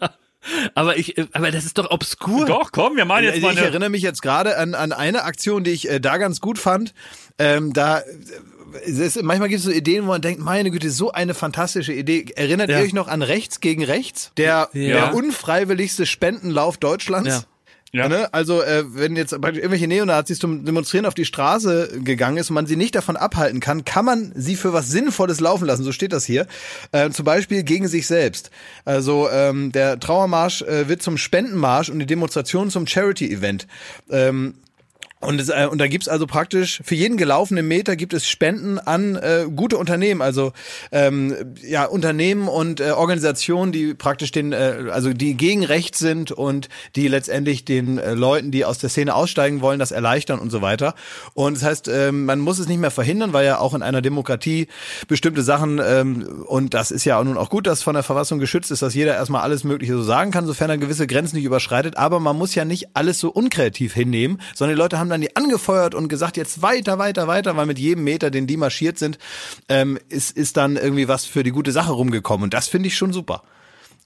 Aber ich, aber das ist doch obskur. Doch, komm, wir machen jetzt Also mal ich eine. erinnere mich jetzt gerade an, an eine Aktion, die ich äh, da ganz gut fand. Ähm, da ist, manchmal gibt es so Ideen, wo man denkt, meine Güte, so eine fantastische Idee. Erinnert Ja. ihr euch noch an Rechts gegen Rechts? Der, Ja. der unfreiwilligste Spendenlauf Deutschlands? Ja. Ja. Ne? Also äh, wenn jetzt irgendwelche Neonazis zum Demonstrieren auf die Straße gegangen ist und man sie nicht davon abhalten kann, kann man sie für was Sinnvolles laufen lassen. So steht das hier. Äh, zum Beispiel gegen sich selbst. Also ähm, der Trauermarsch äh, wird zum Spendenmarsch und die Demonstration zum Charity-Event. Ähm, und, es, äh, und da gibt's also praktisch für jeden gelaufenen Meter gibt es Spenden an äh, gute Unternehmen, also ähm, ja Unternehmen und äh, Organisationen, die praktisch den, äh, also die gegen Recht sind und die letztendlich den äh, Leuten, die aus der Szene aussteigen wollen, das erleichtern und so weiter. Und das heißt, ähm, man muss es nicht mehr verhindern, weil ja auch in einer Demokratie bestimmte Sachen ähm, und das ist ja nun auch gut, dass von der Verfassung geschützt ist, dass jeder erstmal alles Mögliche so sagen kann, sofern er gewisse Grenzen nicht überschreitet. Aber man muss ja nicht alles so unkreativ hinnehmen, sondern die Leute haben dann die angefeuert und gesagt, jetzt weiter, weiter, weiter, weil mit jedem Meter, den die marschiert sind, ähm, ist, ist dann irgendwie was für die gute Sache rumgekommen. Und das finde ich schon super.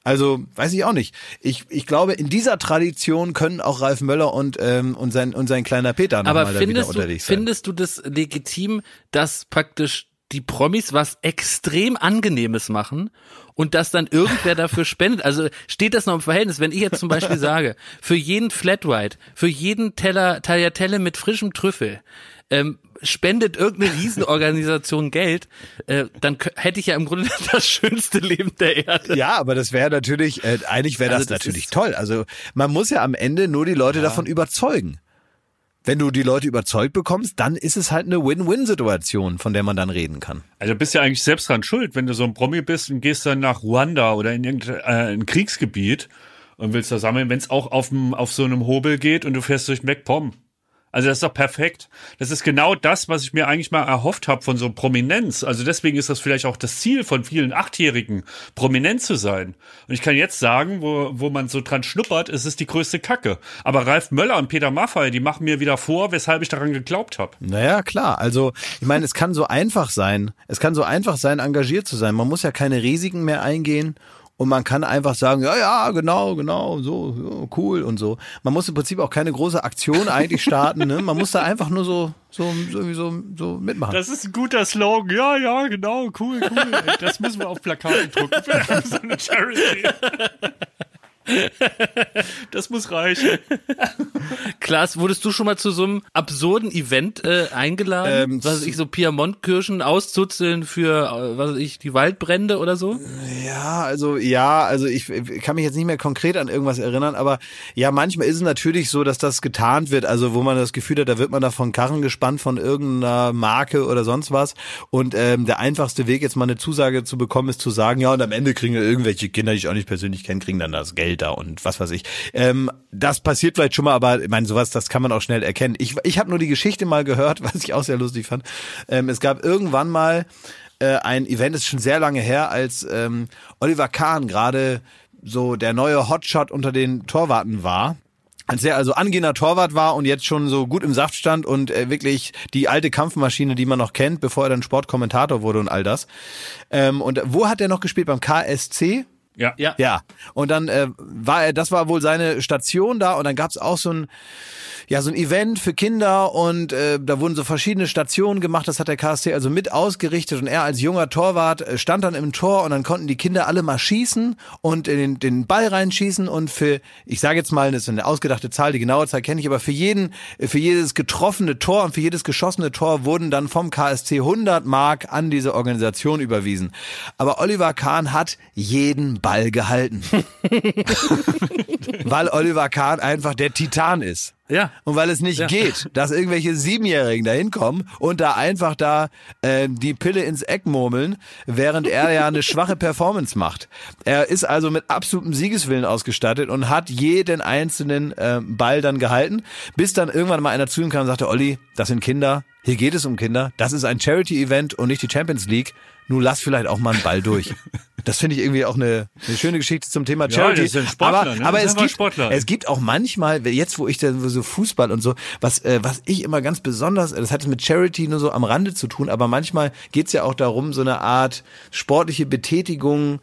Also, weiß ich auch nicht. Ich, ich glaube, in dieser Tradition können auch Ralf Möller und, ähm, und, sein, und sein kleiner Peter noch Aber mal da wieder findest du, unterwegs sein. findest du das legitim, dass praktisch die Promis was extrem Angenehmes machen und dass dann irgendwer dafür spendet? Also steht das noch im Verhältnis? Wenn ich jetzt zum Beispiel <laughs> sage, für jeden Flat White, für jeden Teller Tagliatelle mit frischem Trüffel, ähm, spendet irgendeine Riesenorganisation Geld, äh, dann hätte ich ja im Grunde <laughs> das schönste Leben der Erde. Ja, aber das wäre natürlich, äh, eigentlich wäre Also das, das natürlich toll. Also man muss ja am Ende nur die Leute davon überzeugen. Wenn du die Leute überzeugt bekommst, dann ist es halt eine Win-Win-Situation, von der man dann reden kann. Also bist ja eigentlich selbst dran schuld, wenn du so ein Promi bist und gehst dann nach Ruanda oder in irgendein äh, Kriegsgebiet und willst da sammeln, wenn es auch auf, auf so einem Hobel geht und du fährst durch MacPom. Also das ist doch perfekt. Das ist genau das, was ich mir eigentlich mal erhofft habe von so Prominenz. Also deswegen ist das vielleicht auch das Ziel von vielen Achtjährigen, prominent zu sein. Und ich kann jetzt sagen, wo, wo man so dran schnuppert, es ist die größte Kacke. Aber Ralf Möller und Peter Maffay, die machen mir wieder vor, weshalb ich daran geglaubt habe. Naja, klar. Also, ich meine, es kann so einfach sein. Es kann so einfach sein, engagiert zu sein. Man muss ja keine Risiken mehr eingehen. Und man kann einfach sagen, ja, ja, genau, genau, so, so, cool und so. Man muss im Prinzip auch keine große Aktion eigentlich starten. Ne? Man muss da einfach nur so, so, so, so, so mitmachen. Das ist ein guter Slogan. Ja, ja, genau, cool, cool. Das müssen wir auf Plakate drucken. <laughs> So eine Charity. <laughs> Das muss reichen. <laughs> Klaas, wurdest du schon mal zu so einem absurden Event äh, eingeladen? Ähm, was weiß ich, so Piemontkirschen auszuzeln für, äh, was weiß ich, die Waldbrände oder so? Ja, also ja, also ich, ich kann mich jetzt nicht mehr konkret an irgendwas erinnern, aber ja, manchmal ist es natürlich so, dass das getarnt wird, also wo man das Gefühl hat, da wird man da von Karren gespannt von irgendeiner Marke oder sonst was und ähm, der einfachste Weg jetzt mal eine Zusage zu bekommen ist zu sagen, ja und am Ende kriegen irgendwelche Kinder, die ich auch nicht persönlich kenne, kriegen dann das Geld da und was weiß ich. Ähm, das passiert vielleicht schon mal, aber ich meine, sowas, das kann man auch schnell erkennen. Ich, ich habe nur die Geschichte mal gehört, <laughs> was ich auch sehr lustig fand. Ähm, es gab irgendwann mal äh, ein Event, ist schon sehr lange her, als ähm, Oliver Kahn gerade so der neue Hotshot unter den Torwarten war. Als er also angehender Torwart war und jetzt schon so gut im Saft stand und äh, wirklich die alte Kampfmaschine, die man noch kennt, bevor er dann Sportkommentator wurde und all das. Ähm, und wo hat er noch gespielt? Beim KSC? Ja. Ja. Ja, und dann äh, war er, das war wohl seine Station da und dann gab's auch so ein, ja, so ein Event für Kinder und äh, da wurden so verschiedene Stationen gemacht, das hat der KSC also mit ausgerichtet und er als junger Torwart äh, stand dann im Tor und dann konnten die Kinder alle mal schießen und in den, den Ball reinschießen und für, ich sage jetzt mal, das ist eine ausgedachte Zahl, die genaue Zahl kenne ich, aber für jeden, für jedes getroffene Tor und für jedes geschossene Tor wurden dann vom KSC 100 Mark an diese Organisation überwiesen. Aber Oliver Kahn hat jeden Ball gehalten. <laughs> weil Oliver Kahn einfach der Titan ist. Ja. Und weil es nicht geht, dass irgendwelche Siebenjährigen da hinkommen und da einfach da äh, die Pille ins Eck murmeln, während er ja eine schwache Performance macht. Er ist also mit absolutem Siegeswillen ausgestattet und hat jeden einzelnen äh, Ball dann gehalten, bis dann irgendwann mal einer zu ihm kam und sagte, Olli, das sind Kinder, hier geht es um Kinder, das ist ein Charity-Event und nicht die Champions League. Nun lass vielleicht auch mal einen Ball durch. <laughs> Das finde ich irgendwie auch eine, eine schöne Geschichte zum Thema Charity. das ist ein Sportler, aber ne? aber Das es gibt, Sportler. es gibt auch manchmal, jetzt wo ich dann so Fußball und so, was, äh, was ich immer ganz besonders, das hat mit Charity nur so am Rande zu tun, aber manchmal geht's ja auch darum, so eine Art sportliche Betätigung,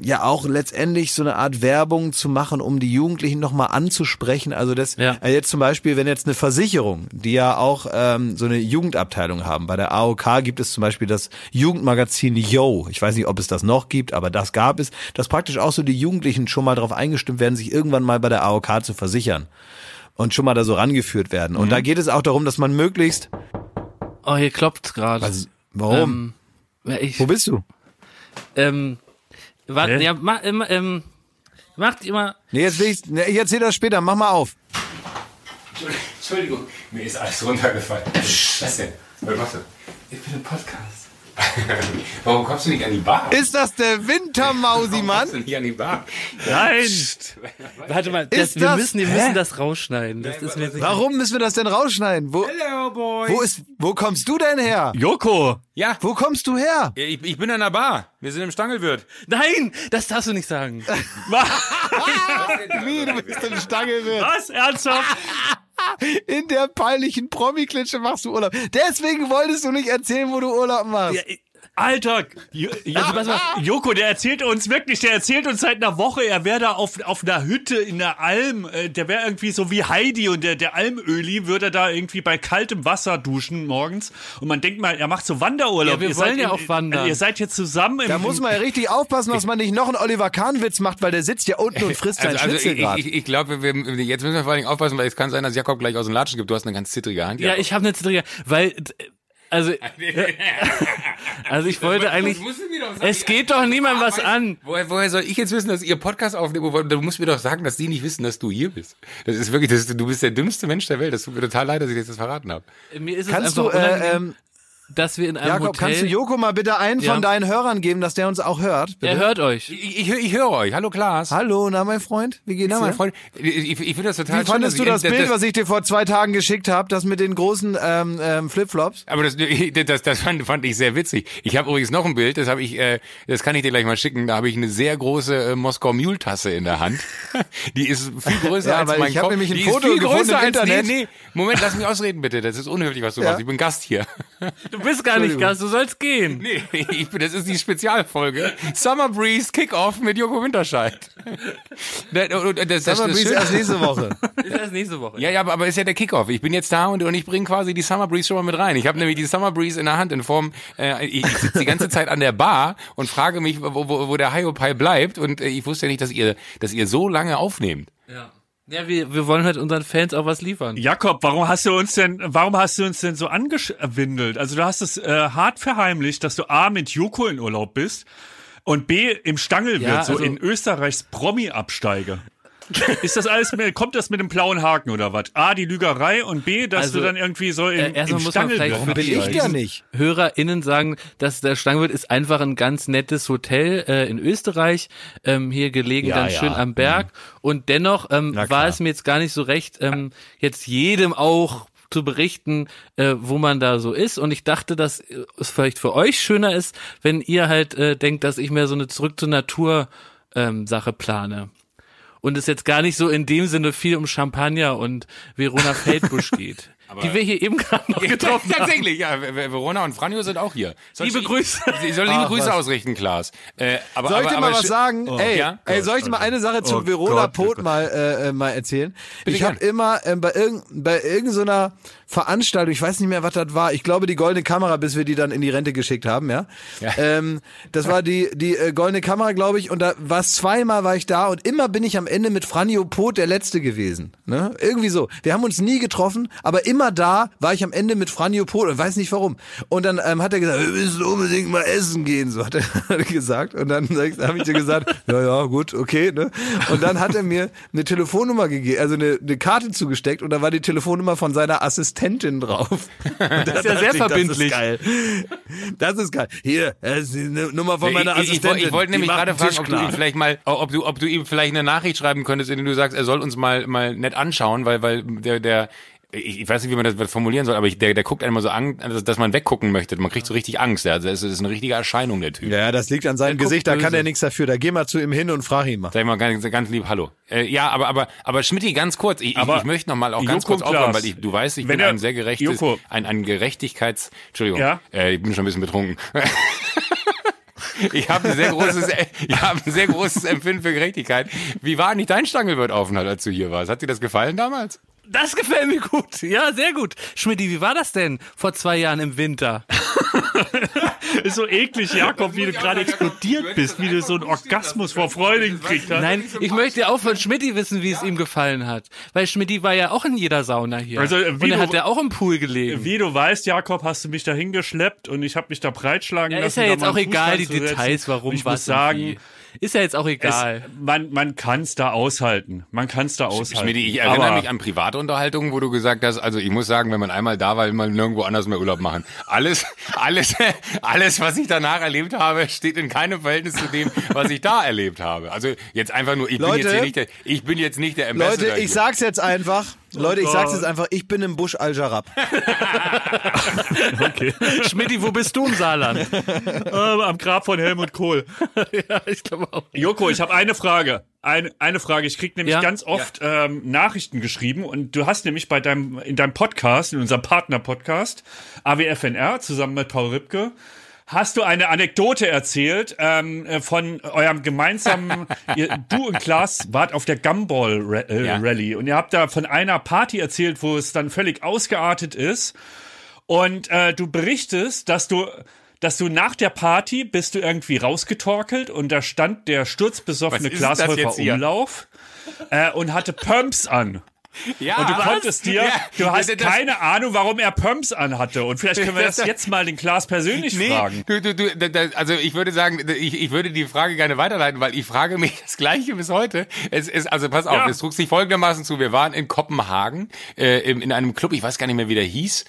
ja auch letztendlich so eine Art Werbung zu machen, um die Jugendlichen nochmal anzusprechen. Also das Ja. äh, jetzt zum Beispiel, wenn jetzt eine Versicherung, die ja auch ähm, so eine Jugendabteilung haben. Bei der AOK gibt es zum Beispiel das Jugendmagazin Yo. Ich weiß nicht, ob es das noch gibt, aber das gab es, dass praktisch auch so die Jugendlichen schon mal darauf eingestimmt werden, sich irgendwann mal bei der AOK zu versichern. Und schon mal da so rangeführt werden. Und da geht es auch darum, dass man möglichst. Oh, hier klopft gerade. Also, warum? Ähm, ja, ich, Wo bist du? ähm, warte, ja, ma, ähm, ähm, macht immer, Nee, jetzt will ich, nee, ich erzähl das später. Mach mal auf. Entschuldigung, mir ist alles runtergefallen. Was denn? Was machst du? ich bin im Podcast. <laughs> Warum kommst du nicht an die Bar? Ist das der Wintermausi, Warum Mann? kommst du nicht an die Bar? Nein! Warte mal, das, Ist wir das- müssen, wir müssen das rausschneiden. Das ist mir. Warum müssen wir das denn rausschneiden? Wo, Hello, boy. wo ist, wo kommst du denn her? Joko! Ja, Wo kommst du her? ich, ich bin an der Bar. Wir sind im Stangelwirt. Nein, das darfst du nicht sagen. <laughs> Wie, du bist ein Stangelwirt. Was? Ernsthaft? <laughs> <laughs> In der peinlichen Promi-Klitsche machst du Urlaub. Deswegen wolltest du nicht erzählen, wo du Urlaub machst. Ja, Alter, Jo- Jo- Joko, der erzählt uns wirklich, der erzählt uns seit einer Woche, er wäre da auf, auf einer Hütte in der Alm, äh, der wäre irgendwie so wie Heidi und der, der Almöli würde da irgendwie bei kaltem Wasser duschen morgens und man denkt mal, er macht so Wanderurlaub. Ja, wir ihr wollen seid ja in- auch wandern. Ihr seid jetzt zusammen im, Da muss man ja richtig aufpassen, dass man nicht noch einen Oliver Kahn-Witz macht, weil der sitzt ja unten und frisst seinen Also, also Schnitzel ich, gerade. ich, ich glaube, wir, jetzt müssen wir vor allen Dingen aufpassen, weil es kann sein, dass Jakob gleich aus dem Latschen gibt. Du hast eine ganz zittrige Hand. Ja, Jakob. ich habe eine Zittrige, weil also <laughs> also ich wollte eigentlich musst du mir doch sagen. es geht doch niemandem was an. Woher, woher soll ich jetzt wissen, dass ihr Podcast aufnehmt? Du musst mir doch sagen, dass die nicht wissen, dass du hier bist. Das ist wirklich, das ist, du bist der dümmste Mensch der Welt. Das tut mir total leid, dass ich dir das verraten habe. Mir ist es Kannst du, äh, ähm, dass wir in einem Jakob, Hotel kannst du Joko mal bitte einen Ja. von deinen Hörern geben, dass der uns auch hört? Bitte? Er hört euch. Ich, ich, ich höre euch. Hallo Klaas. Hallo, na mein Freund, wie geht's Na, mein dir? Freund, ich, ich finde das total Wie fandest du das Bild, was ich dir vor zwei Tagen geschickt habe, das mit den großen ähm, ähm, Flipflops? Aber das, <laughs> das, das fand, fand ich sehr witzig. Ich habe übrigens noch ein Bild, das habe ich, äh, das kann ich dir gleich mal schicken. Da habe ich eine sehr große äh, Moskau Mule Tasse in der Hand. <laughs> Die ist viel größer Ja, als weil mein ich hab Kopf. nämlich ein Die Foto ist viel gefunden größer im als, Internet. Nee, nee, Moment, lass mich ausreden bitte. Das ist unhöflich, was du Ja. machst. Ich bin Gast hier. <laughs> Du bist gar nicht Gast, du sollst gehen. Nee, ich bin, das ist die Spezialfolge. Summer Breeze Kickoff mit Joko Winterscheid. Das, das, das, bis Schöne- erst nächste Woche. <laughs> Ist erst nächste Woche. Ja, ja, aber, aber ist ja der Kickoff. Ich bin jetzt da und, und ich bringe quasi die Summer Breeze schon mal mit rein. Ich habe nämlich die Summer Breeze in der Hand in Form, äh, ich, ich sitze die ganze Zeit an der Bar und frage mich, wo, wo, wo der Hiopai bleibt und äh, ich wusste ja nicht, dass ihr, dass ihr so lange aufnehmt. Ja, ja wir, wir wollen halt unseren Fans auch was liefern. Jakob, warum hast du uns denn, warum hast du uns denn so angewindelt? Also du hast es äh, hart verheimlicht, dass du A mit Joko in Urlaub bist und B im Stangelwirt, Ja, so also- in Österreichs Promi-Absteige. Ist das alles, mit, kommt das mit dem blauen Haken oder was? A, die Lügerei und B, dass Also, du dann irgendwie so äh, im, erstmal im muss man vielleicht für Bin ich da nicht. HörerInnen sagen, dass der Stangenwirt ist einfach ein ganz nettes Hotel äh, in Österreich, ähm, hier gelegen Ja, ganz ja. schön am Berg. Und dennoch ähm, war es mir jetzt gar nicht so recht, ähm, jetzt jedem auch zu berichten, äh, wo man da so ist. Und ich dachte, dass äh, es vielleicht für euch schöner ist, wenn ihr halt äh, denkt, dass ich mehr so eine zurück zur Natur ähm, Sache plane. Und es jetzt gar nicht so in dem Sinne viel um Champagner und Verona <laughs> Feldbusch geht. die wir hier eben gerade noch getroffen haben. Tatsächlich, ja. Ver- Ver- Verona und Franjo sind auch hier. Soll Liebe ich, Grüße. Ich soll liebe Ach, Grüße was. ausrichten, Klaas. Äh, aber, Soll ich aber, dir mal aber was sagen? ey, ja? ey, soll ich dir mal eine Sache zu Oh Verona Gott, Pot mal, äh, äh, mal erzählen? Bitte ich habe immer ähm, bei, irgend, bei irgendeiner Veranstaltung, ich weiß nicht mehr, was das war, ich glaube die goldene Kamera, bis wir die dann in die Rente geschickt haben, ja. Ja. Ähm, das war die die äh, goldene Kamera, glaube ich, und da war zweimal war ich da und immer bin ich am Ende mit Franjo Pot der Letzte gewesen. Ne? Irgendwie so. Wir haben uns nie getroffen, aber immer da war ich am Ende mit Franjo Pot und weiß nicht warum. Und dann ähm, hat er gesagt, wir müssen unbedingt mal essen gehen, so hat er, <laughs> hat er gesagt. Und dann habe ich dir gesagt, <laughs> ja, ja, gut, okay. Ne? Und dann hat er mir eine Telefonnummer gegeben, also eine, eine Karte zugesteckt und da war die Telefonnummer von seiner Assistentin drauf. <laughs> Das ist ja sehr verbindlich. Das ist geil. Das ist geil. Hier, das ist die Nummer von meiner ich, ich, ich, Assistentin. wollte- ich wollte nämlich gerade fragen, ob du ihm vielleicht mal, ob du, ob du ihm vielleicht eine Nachricht schreiben könntest, in der du sagst, er soll uns mal, mal nett anschauen, weil, weil der, der, ich, ich weiß nicht, wie man das formulieren soll, aber ich, der, der guckt einmal so an, dass, dass man weggucken möchte. Man kriegt so richtig Angst. Ja. Also es ist eine richtige Erscheinung, der Typ. Ja, ja, das liegt an seinem guckt Gesicht, da kann er nichts dafür. Da geh mal zu ihm hin und frag ihn mal. Sag ich mal ganz, ganz lieb Hallo. Äh, ja, aber aber aber Schmidti, ganz kurz. Ich, Aber ich, ich möchte noch mal auch ganz Joko kurz aufhören, weil ich, du weißt, ich bin er- ein sehr gerechtes, Joko. ein ein Gerechtigkeits. Entschuldigung. Ja? Äh, ich bin schon ein bisschen betrunken. <laughs> Ich habe ein sehr großes, ich habe ein sehr großes Empfinden für Gerechtigkeit. Wie war nicht dein Stangelwirt-Aufenthalt, als du hier warst? Hat dir das gefallen damals? Das gefällt mir gut. Ja, sehr gut. Schmidti, wie war das denn vor zwei Jahren im Winter? <laughs> Ist so eklig, Jakob, wie du gerade explodiert bist, wie du so einen Orgasmus vor Freude gekriegt hast. Nein, ich möchte auch von Schmidti wissen, wie es ihm gefallen hat. Weil Schmidti war ja auch in jeder Sauna hier. Also, wie Und er du- hat ja auch im Pool gelegen. Wie du weißt, Jakob, hast du mich da hingeschleppt und ich habe mich da breitschlagen Ja, lassen. ist ja jetzt auch egal, die. Details, warum, ich was muss sagen, und wie. Ist ja jetzt auch es, egal. man, man kann es da aushalten. Man kann es da aushalten. Schmidti, ich erinnere Aber mich an private Unterhaltungen, wo du gesagt hast, also ich muss sagen, wenn man einmal da war, will man nirgendwo anders mehr Urlaub machen. Alles, <laughs> alles, alles, was ich danach erlebt habe, steht in keinem Verhältnis zu dem, was ich da erlebt habe. Also jetzt einfach nur, ich bin Leute, jetzt hier nicht der, ich bin jetzt nicht der Ambassador. Leute, ich hier. sag's jetzt einfach. Leute, ich sag's jetzt einfach. Ich bin im Busch Al-Jarab. <laughs> Schmidti, wo bist du im Saarland? äh, am Grab von Helmut Kohl. <laughs> ja, ich glaube auch. Joko, ich habe eine Frage. Eine, eine Frage. Ich krieg nämlich Ja? ganz oft ähm, Nachrichten geschrieben und du hast nämlich bei deinem in deinem Podcast, in unserem Partner-Podcast AWFNR zusammen mit Paul Ripke, hast du eine Anekdote erzählt ähm, äh, von eurem gemeinsamen, <laughs> ihr, du und Klaas wart auf der Gumball äh, Ja. Rally und ihr habt da von einer Party erzählt, wo es dann völlig ausgeartet ist und äh, du berichtest, dass du dass du nach der Party bist du irgendwie rausgetorkelt und da stand der sturzbesoffene Was ist Klaas das Häufer jetzt hier? Umlauf äh, und hatte Pumps an. Ja, Und du konntest dir, Ja, du hast das- keine Ahnung, warum er Pumps anhatte. Und vielleicht können wir das Das- <laughs> jetzt mal den Klaas persönlich Nee, fragen. du, du, du, also ich würde sagen, ich, ich würde die Frage gerne weiterleiten, weil ich frage mich <laughs> das Gleiche bis heute. Es ist, also pass auf, Ja. es trug sich folgendermaßen zu. Wir waren in Kopenhagen, äh, in, in einem Club, ich weiß gar nicht mehr, wie der hieß.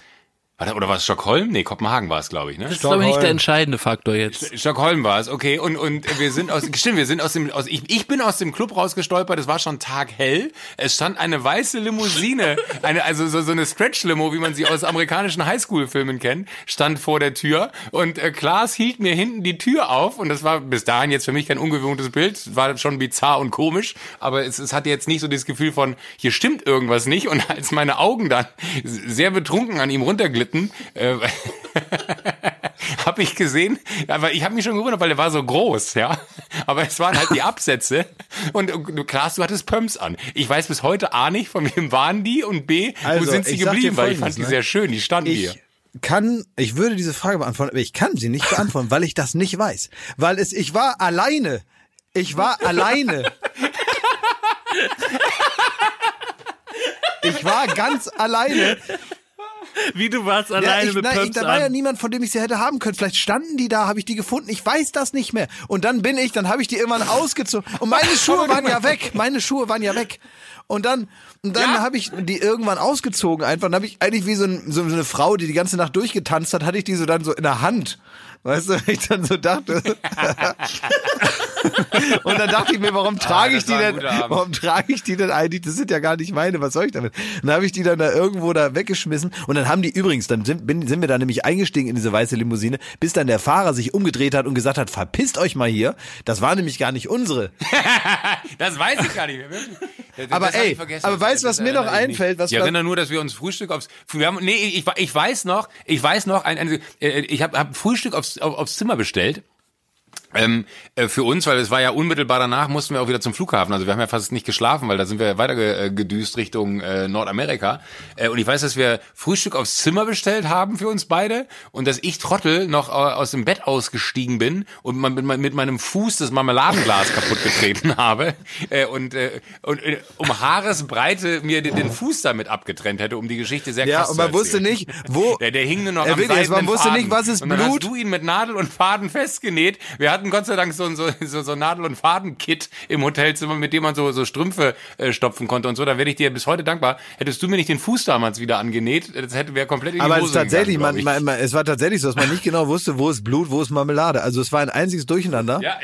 Warte, Oder war es Stockholm? Nee, Kopenhagen war es, glaube ich, ne? Das ist aber nicht der entscheidende Faktor jetzt. Stockholm war es, okay. Und, und wir sind aus, stimmt, wir sind aus dem, aus, ich, ich bin aus dem Club rausgestolpert, es war schon taghell. Es stand eine weiße Limousine, eine, also so, so eine Stretch-Limo, wie man sie aus amerikanischen Highschool-Filmen kennt, stand vor der Tür. Und äh, Klaas hielt mir hinten die Tür auf. Und das war bis dahin jetzt für mich kein ungewohntes Bild. Es war schon bizarr und komisch. Aber es, es hatte jetzt nicht so das Gefühl von, hier stimmt irgendwas nicht. Und als meine Augen dann sehr betrunken an ihm runterglitten, äh, <laughs> habe ich gesehen, aber ich habe mich schon gewundert, weil er war so groß, ja. Aber es waren halt die Absätze und du Klaas, du hattest Pumps an. Ich weiß bis heute A nicht, von wem waren die und B, Also, wo sind sie geblieben, weil ich fand Folgendes, die ne? sehr schön, die standen hier. Ich kann, ich würde diese Frage beantworten, aber ich kann sie nicht beantworten, weil ich das nicht weiß. Weil es, ich war alleine. Ich war alleine. Ich war ganz alleine. <laughs> Wie du warst Ja, alleine ich, mit nein, ich, Pumps da war ja an. niemand, von dem ich sie hätte haben können. Vielleicht standen die da, habe ich die gefunden. Ich weiß das nicht mehr. Und dann bin ich, dann habe ich die irgendwann ausgezogen. Und meine <laughs> Schuhe waren ja weg. Meine Schuhe waren ja weg. Und dann, und dann Ja. habe ich die irgendwann ausgezogen einfach. Dann habe ich eigentlich wie so, ein, so eine Frau, die die ganze Nacht durchgetanzt hat, hatte ich die so dann so in der Hand. Weißt du, <laughs> ich dann so dachte. Und dann dachte ich mir, warum trage das ich die denn, warum trage ich die denn eigentlich? Das sind ja gar nicht meine, was soll ich damit? Dann habe ich die dann da irgendwo da weggeschmissen und dann haben die übrigens, dann sind, bin, sind wir da nämlich eingestiegen in diese weiße Limousine, bis dann der Fahrer sich umgedreht hat und gesagt hat, verpisst euch mal hier. Das war nämlich gar nicht unsere. <laughs> Das weiß ich gar nicht mehr. Das Aber ey, aber weißt du, Das was mir noch einfällt, was ich erinnere nur, dass wir uns Frühstück aufs, wir haben, nee, ich, ich weiß noch, ich weiß noch, ein, ein, äh, ich habe hab Frühstück aufs, auf, aufs Zimmer bestellt. Ähm, äh, für uns, weil es war ja unmittelbar danach, mussten wir auch wieder zum Flughafen. Also wir haben ja fast nicht geschlafen, weil da sind wir weiter ge- gedüst Richtung äh, Nordamerika. Äh, und ich weiß, dass wir Frühstück aufs Zimmer bestellt haben für uns beide und dass ich Trottel noch äh, aus dem Bett ausgestiegen bin und man, mit, mit meinem Fuß das Marmeladenglas kaputt getreten <laughs> habe äh, und, äh, und um Haaresbreite mir den, den Fuß damit abgetrennt hätte, um die Geschichte sehr Ja, krass und zu man wusste nicht, wo. Der, der hing nur noch Ja, am wirklich, man wusste Faden. nicht, was ist und dann Blut. hast du ihn mit Nadel und Faden festgenäht. Wir hatten Gott sei Dank so ein so, so, so Nadel- und Faden-Kit im Hotelzimmer, mit dem man so, so Strümpfe äh, stopfen konnte und so. Da werde ich dir bis heute dankbar. Hättest du mir nicht den Fuß damals wieder angenäht, das hätte wäre komplett in die Aber es Hose ist tatsächlich, gegangen, man, man, es war tatsächlich so, dass man nicht genau wusste, wo ist Blut, wo ist Marmelade. Also es war ein einziges Durcheinander. Ja.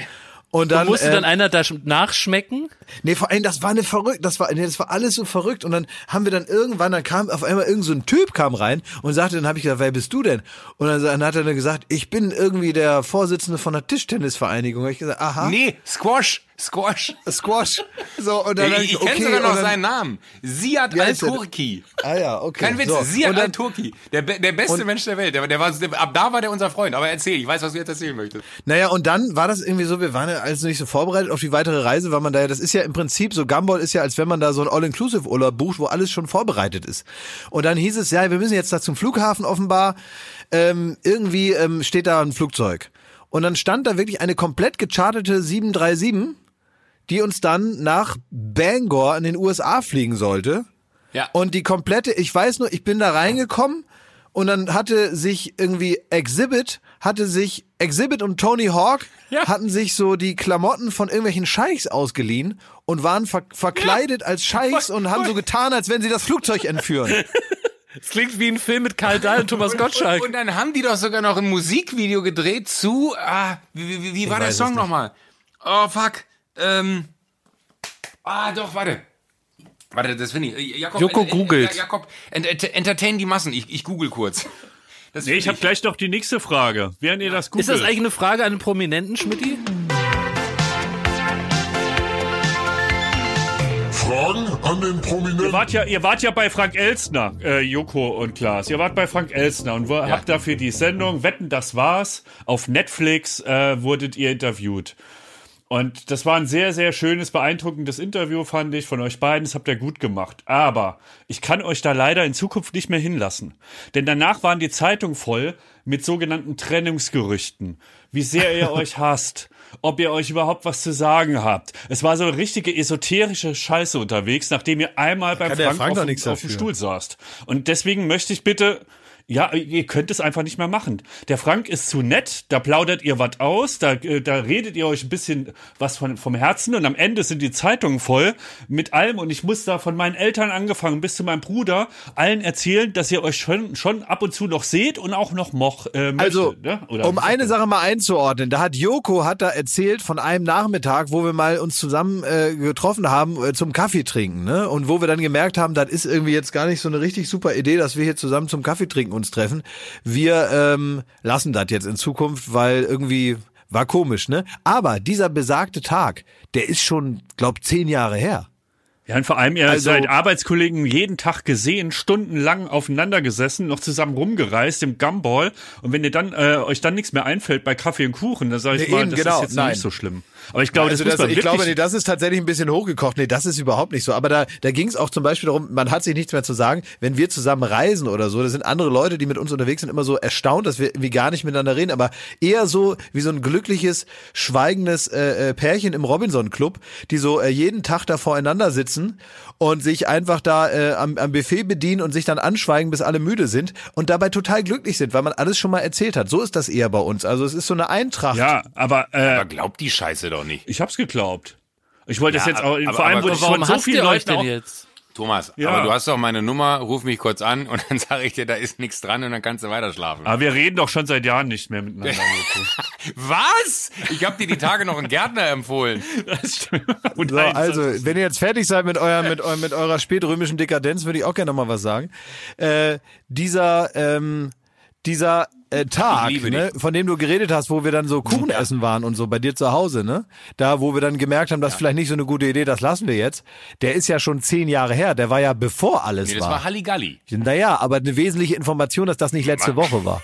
Und dann, Musste äh, dann einer da sch- nachschmecken? Nee, vor allem, das war eine verrückt, das war, nee, das war alles so verrückt. Und dann haben wir dann irgendwann, dann kam auf einmal irgend so ein Typ kam rein und sagte, dann habe ich gesagt, wer bist du denn? Und dann, dann hat er dann gesagt, ich bin irgendwie der Vorsitzende von der Tischtennisvereinigung. Hab ich gesagt, aha, Nee, Squash, Squash. <laughs> Squash. So, und dann Ich, ich okay, kenne sogar und noch dann, seinen Namen. Siad? Al-Turki. Ah ja, okay. Kein Witz, so. Siad Al-Turki. Der, der beste Mensch der Welt. Der, der war, der, ab da war der unser Freund. Aber erzähl, ich weiß, was du jetzt erzählen möchtest. Naja, und dann war das irgendwie so, wir waren ja alles nicht so vorbereitet auf die weitere Reise, weil man da ja, das ist ja im Prinzip so, Gumball ist ja, als wenn man da so ein All-Inclusive-Urlaub bucht, wo alles schon vorbereitet ist. Und dann hieß es, ja, wir müssen jetzt da zum Flughafen offenbar, ähm, irgendwie ähm, steht da ein Flugzeug. Und dann stand da wirklich eine komplett gechartete 737, die uns dann nach Bangor in den USA fliegen sollte. Ja. Und die komplette, ich weiß nur, ich bin da reingekommen und dann hatte sich irgendwie Exhibit, hatte sich Exhibit und Tony Hawk Ja. hatten sich so die Klamotten von irgendwelchen Scheichs ausgeliehen und waren ver verkleidet als Scheichs und haben so getan, als wenn sie das Flugzeug entführen. <laughs> Das klingt wie ein Film mit Karl Dahl und Thomas Gottschalk. Und, und dann haben die doch sogar noch ein Musikvideo gedreht zu, ah, wie, wie, wie war der es Song nochmal? Oh, fuck. Ähm, ah, doch, warte. Warte, das finde ich. Äh, Jakob, Joko ent- ent- googelt. Ja, Jakob, ent, ent, entertain die Massen. Ich, ich google kurz. Das Nee, ich habe gleich noch die nächste Frage. Während ihr das googelt. Ist das eigentlich eine Frage an einen Prominenten, Schmidti? Fragen an den Ihr Prominenten? wart ja, ihr wart ja bei Frank Elstner, äh, Joko und Klaas. Ihr wart bei Frank Elstner und wo, habt dafür die Sendung Wetten, das war's. Auf Netflix äh, wurdet ihr interviewt. Und das war ein sehr, sehr schönes, beeindruckendes Interview, fand ich, von euch beiden. Das habt ihr gut gemacht. Aber ich kann euch da leider in Zukunft nicht mehr hinlassen. Denn danach waren die Zeitungen voll mit sogenannten Trennungsgerüchten. Wie sehr ihr <laughs> euch hasst. Ob ihr euch überhaupt was zu sagen habt. Es war so eine richtige esoterische Scheiße unterwegs, nachdem ihr einmal beim Frank, Frank auf, auf dem. Stuhl saßt. Und deswegen möchte ich bitte, ja, ihr könnt es einfach nicht mehr machen. Der Frank ist zu nett, da plaudert ihr was aus, da, äh, da redet ihr euch ein bisschen was von, vom Herzen und am Ende sind die Zeitungen voll mit allem und ich muss da von meinen Eltern angefangen bis zu meinem Bruder allen erzählen, dass ihr euch schon, schon ab und zu noch seht und auch noch moch, äh, möchtet, Also, ne? Um eine? Sache mal einzuordnen, da hat Joko hat da erzählt von einem Nachmittag, wo wir mal uns zusammen äh, getroffen haben äh, zum Kaffee trinken, ne? Und wo wir dann gemerkt haben, das ist irgendwie jetzt gar nicht so eine richtig super Idee, dass wir hier zusammen zum Kaffee trinken uns treffen. Wir ähm, lassen das jetzt in Zukunft, weil irgendwie war komisch, ne? Aber dieser besagte Tag, der ist schon, glaub, zehn Jahre her. Ja, und vor allem, ihr Also- seid Arbeitskollegen jeden Tag gesehen, stundenlang aufeinander gesessen, noch zusammen rumgereist im Gumball. Und wenn ihr dann äh, euch dann nichts mehr einfällt bei Kaffee und Kuchen, dann sage ich Nee, mal, das genau, ist jetzt nein. nicht so schlimm. Aber ich glaube, also das das, ich glaube, nee, das ist tatsächlich ein bisschen hochgekocht. Nee, das ist überhaupt nicht so. Aber da, da ging es auch zum Beispiel darum, man hat sich nichts mehr zu sagen. Wenn wir zusammen reisen oder so, da sind andere Leute, die mit uns unterwegs sind, immer so erstaunt, dass wir irgendwie gar nicht miteinander reden. Aber eher so wie so ein glückliches, schweigendes äh, äh, Pärchen im Robinson-Club, die so äh, jeden Tag da voreinander sitzen und sich einfach da äh, am, am Buffet bedienen und sich dann anschweigen, bis alle müde sind und dabei total glücklich sind, weil man alles schon mal erzählt hat. So ist das eher bei uns. Also es ist so eine Eintracht. ja, aber, äh, Aber glaubt die Scheiße doch nicht. ich hab's geglaubt. Ich wollte das Ja, jetzt auch, aber- vor allem aber wurde ich von so vielen Leuten denn auch, jetzt? Thomas, Ja. aber du hast doch meine Nummer, ruf mich kurz an und dann <laughs> sage ich dir, da ist nichts dran und dann kannst du weiter schlafen. aber wir reden doch schon seit Jahren nicht mehr miteinander. <laughs> Was? Ich habe dir die Tage noch einen Gärtner empfohlen. Das stimmt. Und So, nein, also, das wenn ihr jetzt fertig seid mit, euer, mit, eu- mit eurer spätrömischen Dekadenz, würde ich auch gerne noch mal was sagen. Äh, dieser, ähm, dieser äh, Tag, ne, von dem du geredet hast, wo wir dann so Kuchen essen waren und so bei dir zu Hause, ne? Da, wo wir dann gemerkt haben, das ist vielleicht nicht so eine gute Idee, das lassen wir jetzt. Der ist ja schon zehn Jahre her. Der war ja bevor alles Nee, das war. war Halligalli. naja, aber eine wesentliche Information, dass das nicht letzte Woche war.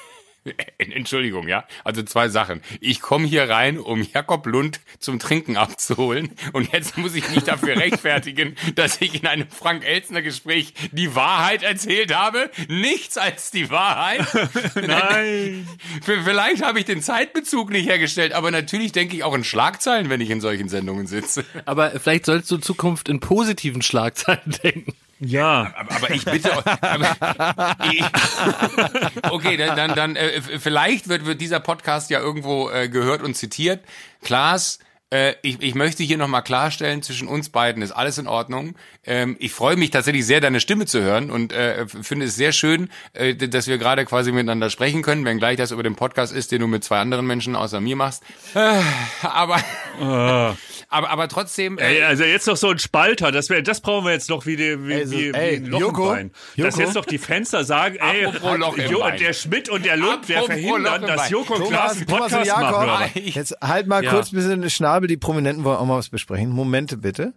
<laughs> Entschuldigung, ja. Also zwei Sachen. Ich komme hier rein, um Jakob Lund zum Trinken abzuholen. Und jetzt muss ich mich dafür <laughs> rechtfertigen, dass ich in einem Frank-Elzner-Gespräch die Wahrheit erzählt habe. Nichts als die Wahrheit. <laughs> Nein. Vielleicht habe ich den Zeitbezug nicht hergestellt, aber natürlich denke ich auch in Schlagzeilen, wenn ich in solchen Sendungen sitze. Aber vielleicht sollst du in Zukunft in positiven Schlagzeilen denken. Ja. Aber, aber ich bitte euch. <laughs> Okay, dann, dann, dann äh, vielleicht wird, wird dieser Podcast ja irgendwo äh, gehört und zitiert. Klaas, äh, ich, ich möchte hier nochmal klarstellen, zwischen uns beiden ist alles in Ordnung. Ähm, ich freue mich tatsächlich sehr, deine Stimme zu hören und äh, finde es sehr schön, äh, dass wir gerade quasi miteinander sprechen können, wenngleich das über den Podcast ist, den du mit zwei anderen Menschen außer mir machst. Äh, aber, <laughs> aber, aber trotzdem. Äh, Ey, also jetzt noch so ein Spalter, das, wär, das brauchen wir jetzt noch wie, die, wie, Also, wie, ey, wie ein Loch Joko, im Bein. Dass Joko. jetzt noch die Fenster sagen, ey, Apropos Loch im Jo, Bein. der Schmidt und der Lund, der verhindern, dass. Joko und Klaas einen Podcast Jakob, machen. Jetzt halt mal Ja. kurz ein bisschen Schnabel, die Prominenten wollen auch mal was besprechen. Momente bitte.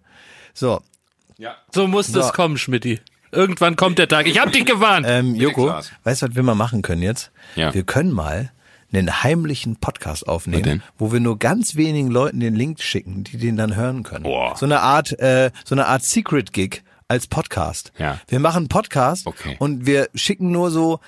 So, ja. So muss So. das kommen, Schmidti. Irgendwann kommt der Tag. Ich hab dich gewarnt. Ähm, Joko, weißt du, was wir mal machen können jetzt? Ja. Wir können mal einen heimlichen Podcast aufnehmen, wo wir nur ganz wenigen Leuten den Link schicken, die den dann hören können. Boah. So eine Art, äh, so eine Art Secret Gig als Podcast. Ja. Wir machen Podcast Okay. und wir schicken nur so,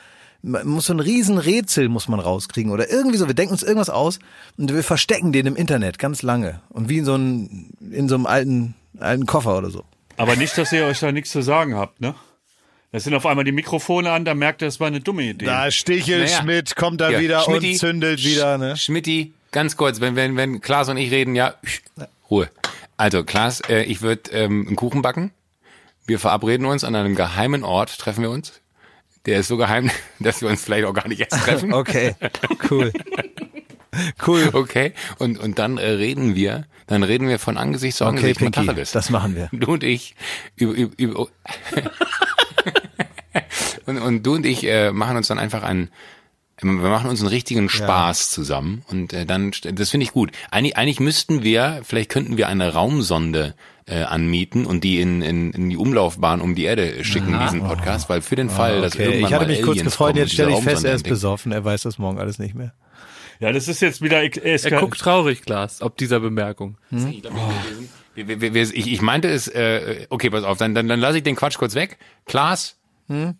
man muss so ein Riesenrätsel muss man rauskriegen oder irgendwie so. Wir denken uns irgendwas aus und wir verstecken den im Internet ganz lange und wie in so einem, in so einem alten, alten Koffer oder so. Aber nicht, dass ihr euch da nichts zu sagen habt, ne? Da sind auf einmal die Mikrofone an, da merkt ihr, das war eine dumme Idee. Stichel Naja. kommt da Ja, Schmidti, ne? Schmidti, ganz kurz, wenn, wenn, wenn Klaas und ich reden, ja, Ruhe. Also, Klaas, äh, ich würde ähm, einen Kuchen backen. Wir verabreden uns an einem geheimen Ort, treffen wir uns. Der ist so geheim, <laughs> dass wir uns vielleicht auch gar nicht erst treffen. <laughs> Okay, cool. Cool. Okay, und, und dann äh, reden wir, dann reden wir von Angesicht zu Okay, Angesicht mal Pinky, Tacheles. das machen wir. Du und ich über, über, über <laughs> und, und du und ich äh, machen uns dann einfach ein Wir machen uns einen richtigen Spaß zusammen und äh, dann, das finde ich gut. Eigentlich, eigentlich müssten wir, vielleicht könnten wir eine Raumsonde äh, anmieten und die in, in, in die Umlaufbahn um die Erde schicken, diesen Podcast, weil für den Fall, dass Okay, irgendwann ich hatte mal mich kurz Aliens gefreut, jetzt stelle ich fest, er ist besoffen, er weiß das morgen alles nicht mehr. Ja, das ist jetzt wieder. Er, Er guckt traurig, Glas, ob dieser Bemerkung. Wir- ich, ich meinte es, äh, okay, pass auf, dann, dann, dann lasse ich den Quatsch kurz weg. Klaas,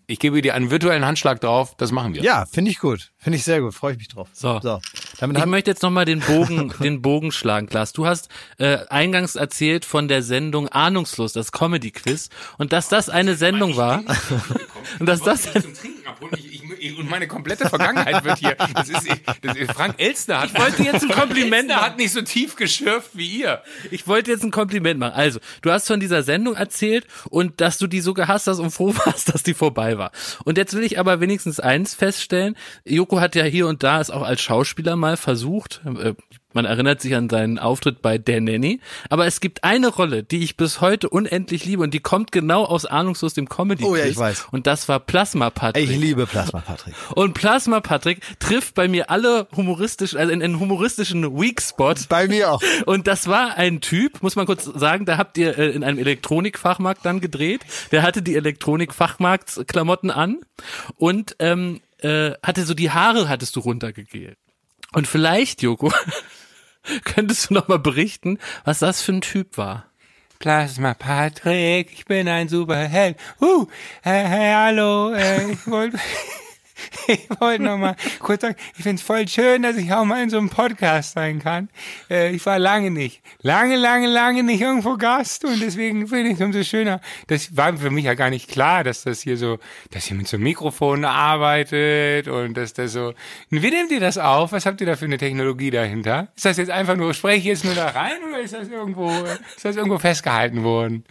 ich gebe dir einen virtuellen Handschlag drauf, das machen wir. Ja, finde ich gut. Finde ich sehr gut. Freue ich mich drauf. So. so. Damit Ich möchte jetzt nochmal den Bogen, <laughs> den Bogen schlagen, Klaas. Du hast äh, eingangs erzählt von der Sendung Ahnungslos, das Comedy-Quiz, und dass das eine Sendung war. <laughs> Und dass das Trinken abholen. Ich, ich, und meine komplette Vergangenheit wird hier. Das ist, das ist Frank Elstner hat. Ich wollte jetzt ein Kompliment machen. hat nicht so tief geschürft wie ihr. Ich wollte jetzt ein Kompliment machen. Also, du hast von dieser Sendung erzählt und dass du die so gehasst hast und froh <laughs> warst, dass die vorbei war. Und jetzt will ich aber wenigstens eins feststellen. Joko hat ja hier und da es auch als Schauspieler mal versucht. Man erinnert sich an seinen Auftritt bei Der Nanny. Aber es gibt eine Rolle, die ich bis heute unendlich liebe und die kommt genau aus Ahnungslos dem Comedy Oh ja, ich weiß. Und das war Plasma Patrick. ich liebe Plasma Patrick. Und Plasma Patrick trifft bei mir alle humoristischen, also in einen humoristischen Weak Spot. Bei mir auch. <laughs> Und das war ein Typ, muss man kurz sagen, da habt ihr äh, in einem Elektronikfachmarkt dann gedreht. Der hatte die Elektronikfachmarktsklamotten an und ähm, äh, hatte so die Haare hattest du runtergegelt. Und vielleicht, Joko, <laughs> könntest du noch mal berichten, was das für ein Typ war. Plasma Patrick, ich bin ein Superheld. Uh, hey, hey, hallo, äh, ich wollte <laughs> <laughs> ich wollte noch mal kurz sagen, ich find's voll schön, dass ich auch mal in so einem Podcast sein kann. Äh, ich war lange nicht, lange, lange, lange nicht irgendwo Gast und deswegen finde ich es umso schöner. Das war für mich ja gar nicht klar, dass das hier so, dass ihr mit so einem Mikrofon arbeitet und dass das so. Wie nehmt ihr das auf? Was habt ihr da für eine Technologie dahinter? Ist das jetzt einfach nur, spreche ich jetzt nur da rein oder ist das irgendwo, ist das irgendwo festgehalten worden?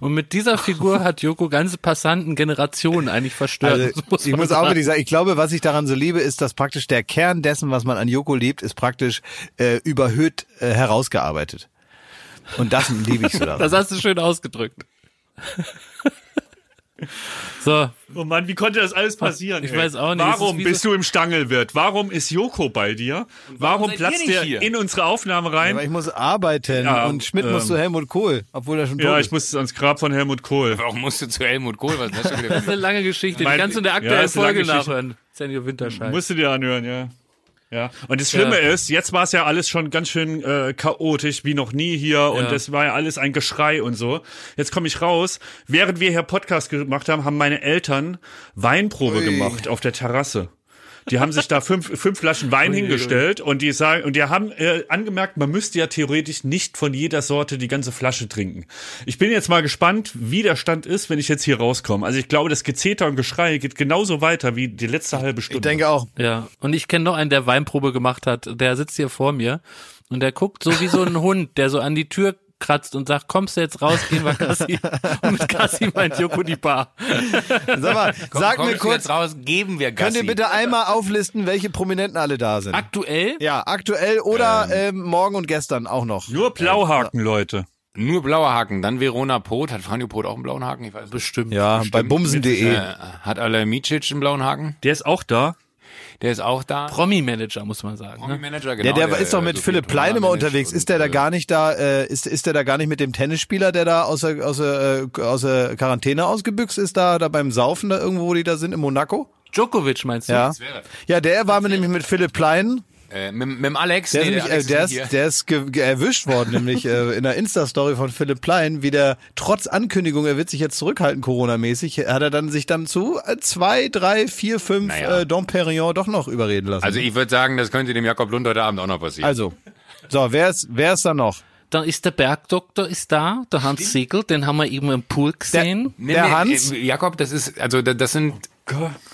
Und mit dieser <laughs> Figur hat Joko ganze Passanten Generationen eigentlich verstört. Also, Das ich muss auch wirklich sagen, ich glaube, was ich daran so liebe, ist, dass praktisch der Kern dessen, was man an Joko liebt, ist praktisch äh, überhöht äh, herausgearbeitet. Und das liebe ich so <laughs> daran. Das hast du schön ausgedrückt. So, Oh Mann, wie konnte das alles passieren? Ich ey? weiß auch nicht. Warum bist so- du im Stangelwirt? Warum ist Joko bei dir? Warum ihr platzt der hier? in unsere Aufnahme rein? Aber ich muss arbeiten Ja, und Schmidt ähm, muss zu Helmut Kohl, obwohl er schon tot ja, ist. ich muss ans Grab von Helmut Kohl. Warum musst du zu Helmut Kohl? Was schon <laughs> wieder das ist eine lange Geschichte. Die Mein- kannst du in der Ja, aktuellen lange Folge nachhören. Senior Winterscheid. Musst du dir anhören, ja. Ja. Und das Schlimme Ja. ist, jetzt war es ja alles schon ganz schön äh, chaotisch, wie noch nie hier. Und Ja. das war ja alles ein Geschrei und so. Jetzt komme ich raus. Während wir hier Podcast gemacht haben, haben meine Eltern Weinprobe gemacht auf der Terrasse. Die haben sich da fünf, fünf Flaschen Wein hingestellt und die sagen, und die haben äh, angemerkt, man müsste ja theoretisch nicht von jeder Sorte die ganze Flasche trinken. Ich bin jetzt mal gespannt, wie der Stand ist, wenn ich jetzt hier rauskomme. Also ich glaube, das Gezeter und Geschrei geht genauso weiter wie die letzte halbe Stunde. Ich denke auch. Ja, und ich kenne noch einen, der Weinprobe gemacht hat. Der sitzt hier vor mir und der guckt so wie so ein <laughs> Hund, der so an die Tür kratzt und sagt, kommst du jetzt raus, gehen wir <laughs> Gassi. Und mit Gassi meint Joko die Bar. Sag mal, sag Kommst mir kurz, jetzt raus, geben wir Gassi. könnt ihr bitte einmal auflisten, welche Prominenten alle da sind? Aktuell? Ja, aktuell oder ähm, morgen und gestern auch noch. Nur Blauhaken, Leute. Nur blauer Haken, dann Verona Pot. Hat Franjo Pot auch einen blauen Haken? Ich weiß nicht. Bestimmt. Ja, bei bumsen.de. Äh, hat Alamicic einen blauen Haken? Der ist auch da. Der ist auch da. Promi-Manager, muss man sagen. Ne? Manager, Ja, der, ist doch mit so Philipp Plein immer unterwegs. Ist der da äh, gar nicht da, äh, ist, ist der da gar nicht mit dem Tennisspieler, der da aus der, aus der, äh, aus der Quarantäne ausgebüxt ist, da, da beim Saufen da irgendwo, wo die da sind, in Monaco? Djokovic meinst du? Ja. Ja, der war mit, nämlich mit Philipp Plein. Äh, mit, mit dem Alex. Der, nee, ist, nämlich, äh, Alex der, ist, der ist ge ge erwischt worden, nämlich äh, in der Insta-Story von Philipp Plein, wie der trotz Ankündigung, er wird sich jetzt zurückhalten, Corona-mäßig, hat er dann sich dann zu äh, zwei, drei, vier, fünf Naja. äh, Dom Perignon doch noch überreden lassen. Also ich würde sagen, das könnte dem Jakob Lund heute Abend auch noch passieren. Also, so, wer ist, wer ist da noch? Dann ist der Bergdoktor ist da, der Hans Siegel, den haben wir eben im Pool gesehen. Nee, der nee, Hans? äh, Jakob, das ist, also da- das sind,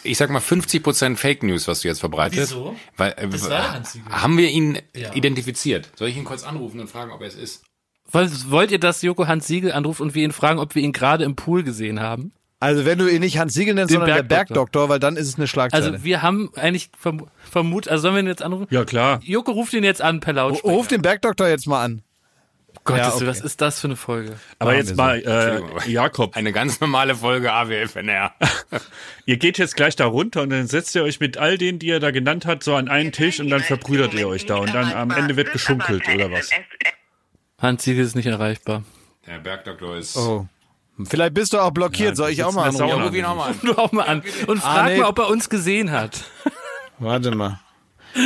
ich sag mal 50 Prozent Fake News, was du jetzt verbreitest. Wieso? Weil, äh, Das war der Siegel. haben wir ihn identifiziert? Soll ich ihn kurz anrufen und fragen, ob er es ist? Wollt, wollt ihr, dass Joko Hans Siegel anruft und wir ihn fragen, ob wir ihn gerade im Pool gesehen haben? Also wenn du ihn nicht Hans Siegel nennst, Den sondern der Bergdoktor. Bergdoktor, weil dann ist es eine Schlagzeile. Also wir haben eigentlich verm vermutet, also sollen wir ihn jetzt anrufen? Ja, klar. Joko ruft ihn jetzt an per Lautsprecher. Ruf den Bergdoktor jetzt mal an. Gott, Ja, okay. was ist das für eine Folge? Aber Machen jetzt mal, äh, Jakob, <laughs> Eine ganz normale Folge AWFNR. <laughs> ihr geht jetzt gleich da runter und dann setzt ihr euch mit all denen, die ihr da genannt habt, so an einen Tisch und dann verbrüdert ihr euch da und dann am Ende wird geschunkelt oder was? Hans Siegel ist nicht erreichbar. Der Bergdoktor ist. Oh. Vielleicht bist du auch blockiert. Soll ich auch mal anrufen? Sauna. Ruf ihn auch mal an. Du auch mal an. Und frag nee. mal, ob er uns gesehen hat. Warte mal.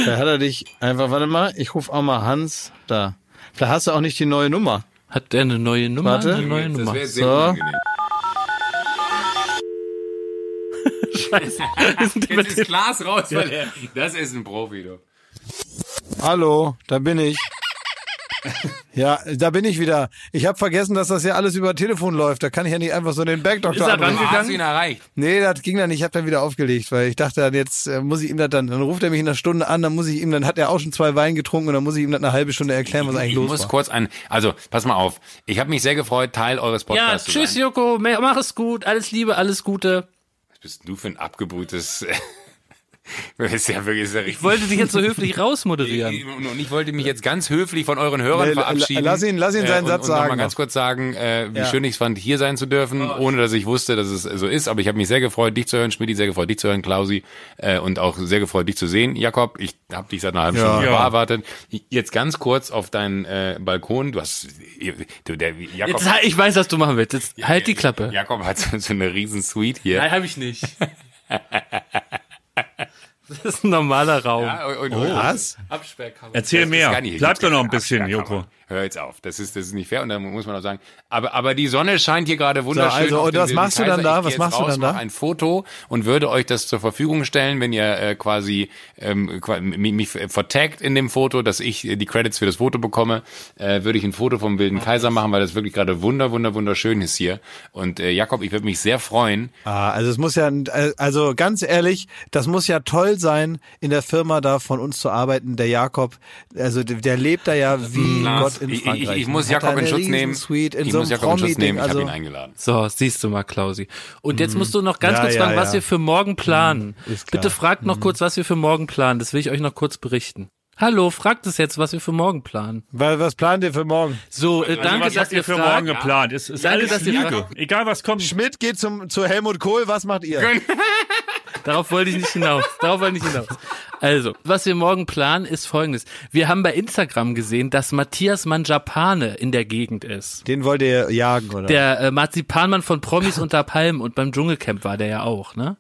Da hat er dich einfach, warte mal, ich rufe auch mal Hans da. Vielleicht hast du auch nicht die neue Nummer. Hat der eine neue Nummer? Warte. Eine neue Das Nummer. wäre sehr So. unangenehm. <laughs> Scheiße. Jetzt ist Glas raus, weil er, das ist ein Profi, du. Hallo, da bin ich. Ja, da bin ich wieder. Ich habe vergessen, dass das ja alles über Telefon läuft. Da kann ich ja nicht einfach so den Bergdoktor Ist er anrufen. Hast du ihn erreicht? Nee, das ging dann nicht. Ich habe dann wieder aufgelegt, weil ich dachte, dann jetzt äh, muss ich ihm das dann, dann ruft er mich in einer Stunde an, dann muss ich ihm, dann hat er auch schon zwei Wein getrunken und dann muss ich ihm das eine halbe Stunde erklären, was eigentlich Ich los muss war. kurz ein, also pass mal auf. Ich habe mich sehr gefreut, Teil eures Ja, Podcasts zu tschüss sein. Joko, mach es gut, alles Liebe, alles Gute. Was bist denn du für ein abgebrühtes... <laughs> <laughs> Ist ja wirklich ist ja. Ich wollte dich jetzt so höflich rausmoderieren. Und ich wollte mich jetzt ganz höflich von euren Hörern Nee, verabschieden. lass ihn- lass ihn seinen und, Satz und sagen mal ganz kurz sagen, äh, wie Ja. schön ich es fand, hier sein zu dürfen, ohne dass ich wusste, dass es so ist. Aber ich habe mich sehr gefreut, dich zu hören, Schmidt, sehr gefreut, dich zu hören, Klausi, äh, und auch sehr gefreut, dich zu sehen, Jakob. Ich habe dich seit einer halben Ja. Stunde Ja. erwartet. Jetzt ganz kurz auf deinen äh, Balkon. Du hast, du, der Jakob, Jetzt, ich weiß, was du machen willst. Jetzt halt die Klappe. Jakob hat so, so eine riesen Suite hier. Nein, habe ich nicht. <laughs> Das ist ein normaler Raum. Ja, und, und, Was? Absperrkammer. Erzähl mehr. Bleib doch noch ein bisschen, Joko. Hör jetzt auf. Das ist, das ist nicht fair und da muss man auch sagen. Aber, aber die Sonne scheint hier gerade wunderschön. also, auf und was machst du Kaiser. dann da? Was machst du raus, dann da? mach ein Foto und würde euch das zur Verfügung stellen, wenn ihr äh, quasi ähm, mich, mich vertagt in dem Foto, dass ich äh, die Credits für das Foto bekomme, äh, würde ich ein Foto vom Wilden Kaiser machen, weil das wirklich gerade wunder, wunder, wunderschön ist hier. Und äh, Jakob, ich würde mich sehr freuen. Ah, also es muss ja, also ganz ehrlich, das muss ja toll sein, in der Firma da von uns zu arbeiten. Der Jakob, also der, der lebt da ja wie Gott in ich, Frankreich. ich, ich muss Hat da Jakob in Schutz nehmen. Riesensuite in ich so muss Jakob in Schutz nehmen. Ich also- habe ihn eingeladen. So, siehst du mal, Klausi. Und jetzt musst du noch ganz Ja, kurz ja, fragen, was ja. wir für morgen planen. ist klar. Bitte fragt noch kurz, was wir für morgen planen. Das will ich euch noch kurz berichten. Hallo, fragt es jetzt, was wir für morgen planen. Weil, was plant ihr für morgen? So, äh, danke, also, was dass habt ihr für fragt. morgen geplant? Es ist Danke, alles dass fragt. Egal was kommt. Schmidt geht zum, zu Helmut Kohl, was macht ihr? Darauf wollte ich nicht hinaus. Darauf wollte ich nicht hinaus. Also, was wir morgen planen, ist folgendes. Wir haben bei Instagram gesehen, dass Matthias Manjapane in der Gegend ist. Den wollt ihr jagen, oder? Der äh, Marzipanmann von Promis <laughs> unter Palmen und beim Dschungelcamp war der ja auch, ne?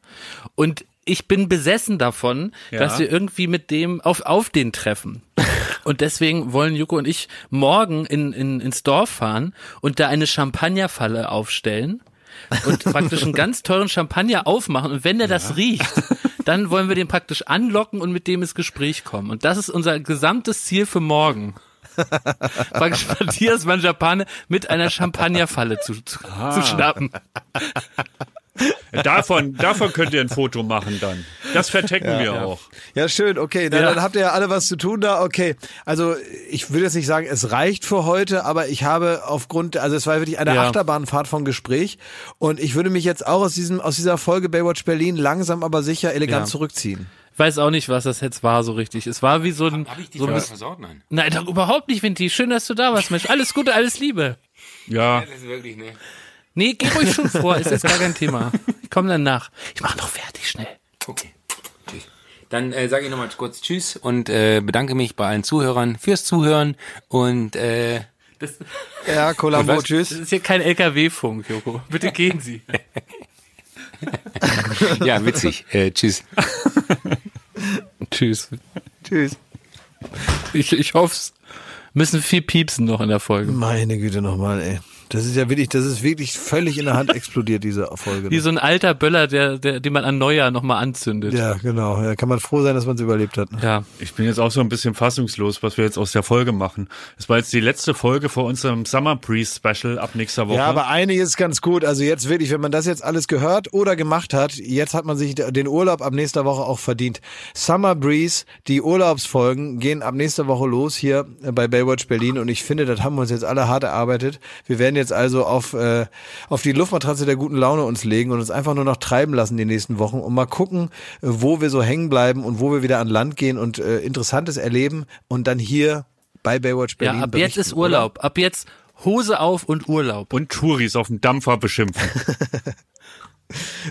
Und ich bin besessen davon, Ja. dass wir irgendwie mit dem auf, auf den treffen. <laughs> Und deswegen wollen Joko und ich morgen in, in, ins Dorf fahren und da eine Champagnerfalle aufstellen und praktisch einen <laughs> ganz teuren Champagner aufmachen. Und wenn der das riecht, dann wollen wir den praktisch anlocken und mit dem ins Gespräch kommen. Und das ist unser gesamtes Ziel für morgen. <laughs> praktisch Matthias Manjapane mit einer Champagnerfalle zu, zu, zu schnappen. Davon, davon könnt ihr ein Foto machen dann. Das vertecken wir auch. Ja, schön, okay. Dann, Ja. dann habt ihr ja alle was zu tun da. Okay. Also ich will jetzt nicht sagen, es reicht für heute, aber ich habe aufgrund, also es war wirklich eine Ja. Achterbahnfahrt von Gespräch und ich würde mich jetzt auch aus diesem, aus dieser Folge Baywatch Berlin langsam aber sicher elegant Ja. zurückziehen. Ich weiß auch nicht, was das jetzt war so richtig. Es war wie so ein... Habe ich die so ein versaut? Nein. Nein, doch überhaupt nicht, Vinti. Schön, dass du da warst, Mensch. Alles Gute, alles Liebe. Ja. Das ist wirklich, ne. Nee, geh ruhig schon vor, ist jetzt gar kein Thema. Ich komme dann nach. Ich mach noch fertig, schnell. Okay. Tschüss. Dann äh, sage ich nochmal kurz Tschüss und äh, bedanke mich bei allen Zuhörern fürs Zuhören und äh, Ja, Columbo, Und was? tschüss. Das ist hier kein LKW-Funk, Joko. Bitte gehen Sie. ja, witzig. Äh, tschüss. Tschüss. Tschüss. Ich, ich hoff's. Müssen viel piepsen noch in der Folge. Meine Güte nochmal, ey. Das ist ja wirklich, das ist wirklich völlig in der Hand explodiert, diese Folge. Wie so ein alter Böller, der, der, den man an Neujahr nochmal anzündet. ja, genau. Da kann man froh sein, dass man es überlebt hat. ja. Ich bin jetzt auch so ein bisschen fassungslos, was wir jetzt aus der Folge machen. Es war jetzt die letzte Folge vor unserem Summer Breeze Special ab nächster Woche. Ja, aber einiges ist ganz gut. Also jetzt wirklich, wenn man das jetzt alles gehört oder gemacht hat, jetzt hat man sich den Urlaub ab nächster Woche auch verdient. Summer Breeze, die Urlaubsfolgen gehen ab nächster Woche los hier bei Baywatch Berlin und ich finde, das haben wir uns jetzt alle hart erarbeitet. Wir werden jetzt also auf, äh, auf die Luftmatratze der guten Laune uns legen und uns einfach nur noch treiben lassen die nächsten Wochen und mal gucken, äh, wo wir so hängen bleiben und wo wir wieder an Land gehen und äh, Interessantes erleben und dann hier bei Baywatch Berlin Ja, ab jetzt ist Urlaub. Ab jetzt Hose auf und Urlaub. Und Touris auf dem Dampfer beschimpfen. <laughs>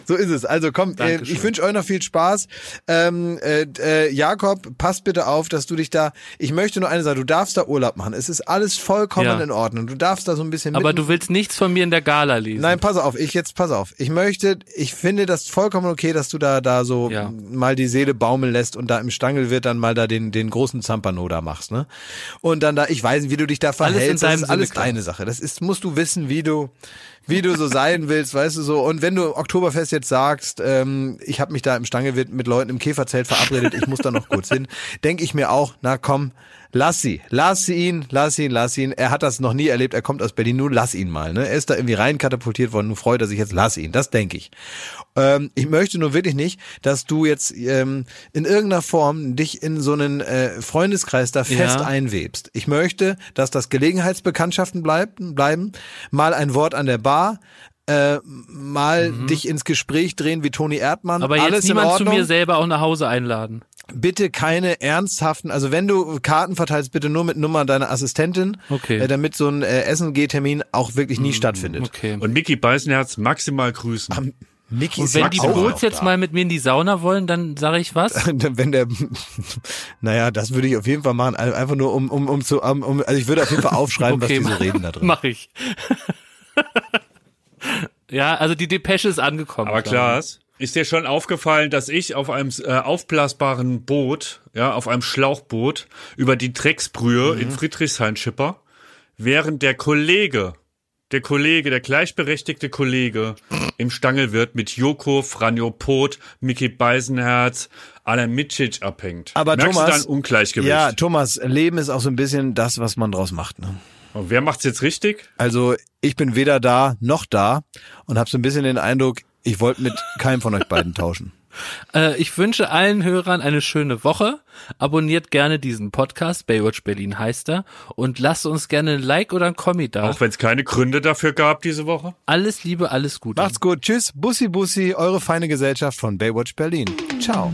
So ist es. Also komm, äh, ich wünsche euch noch viel Spaß. Ähm, äh, äh, Jakob, pass bitte auf, dass du dich da. Ich möchte nur eine Sache, du darfst da Urlaub machen. Es ist alles vollkommen Ja. in Ordnung. Du darfst da so ein bisschen Aber du willst nichts von mir in der Gala lesen. Nein, pass auf, ich jetzt pass auf. Ich möchte, ich finde das vollkommen okay, dass du da da so Ja. mal die Seele baumeln lässt und da im Stangel wird dann mal da den den großen Zampano da machst, ne? Und dann da, ich weiß nicht, wie du dich da Alles in verhältst. das ist alles Sinne, deine Sache. Das ist, musst du wissen, wie du wie du so sein willst, weißt du so. Und wenn du Oktoberfest jetzt sagst, ähm, ich habe mich da im Stangelwirt mit Leuten im Käferzelt verabredet, ich muss da noch kurz hin, <laughs> denke ich mir auch, na komm, lass sie, lass ihn, lass ihn, lass ihn. Er hat das noch nie erlebt, er kommt aus Berlin, nun lass ihn mal. Ne? Er ist da irgendwie rein katapultiert worden, nun freut er sich jetzt, lass ihn, das denke ich. Ähm, ich möchte nur wirklich nicht, dass du jetzt ähm, in irgendeiner Form dich in so einen äh, Freundeskreis da fest Ja. einwebst. Ich möchte, dass das Gelegenheitsbekanntschaften bleiben, bleiben, mal ein Wort an der Bar, äh, mal dich ins Gespräch drehen wie Toni Erdmann. Mhm. Aber Alles jetzt in niemand zu mir selber auch nach Hause einladen. Bitte keine ernsthaften, also wenn du Karten verteilst, bitte nur mit Nummer deiner Assistentin, Okay. äh, damit so ein äh, Essen-G-Termin auch wirklich nie stattfindet. Okay. Und Mickey Beißenherz maximal grüßen. Niki Und wenn die Boots jetzt da. mal mit mir in die Sauna wollen, dann sage ich was. <laughs> wenn der, <laughs> naja, das würde ich auf jeden Fall machen, ein- einfach nur um, um, um zu, um, um also ich würde auf jeden Fall aufschreiben, was die so reden da drin. Mach ich. <laughs> ja, also die Depesche ist angekommen. Aber. Klaas, ist dir schon aufgefallen, dass ich auf einem äh, aufblasbaren Boot, ja, auf einem Schlauchboot über die Drecksbrühe in Friedrichshain schipper, während der Kollege, der Kollege, der gleichberechtigte Kollege im Stangelwirt mit Joko, Franjo Pot, Mickey Beisenherz, Alain Micic abhängt. Aber Merkst Thomas, du da ein Ungleichgewicht? Ja, Thomas, Leben ist auch so ein bisschen das, was man draus macht. Ne? Und wer macht's jetzt richtig? Also ich bin weder da noch da und habe so ein bisschen den Eindruck, ich wollte mit keinem von euch beiden tauschen. <laughs> Äh, ich wünsche allen Hörern eine schöne Woche. Abonniert gerne diesen Podcast, Baywatch Berlin heißt er. Und lasst uns gerne ein Like oder ein Kommi da. Auch wenn es keine Gründe dafür gab diese Woche? Alles Liebe, alles Gute. Macht's gut, tschüss, Bussi Bussi, eure feine Gesellschaft von Baywatch Berlin. Ciao.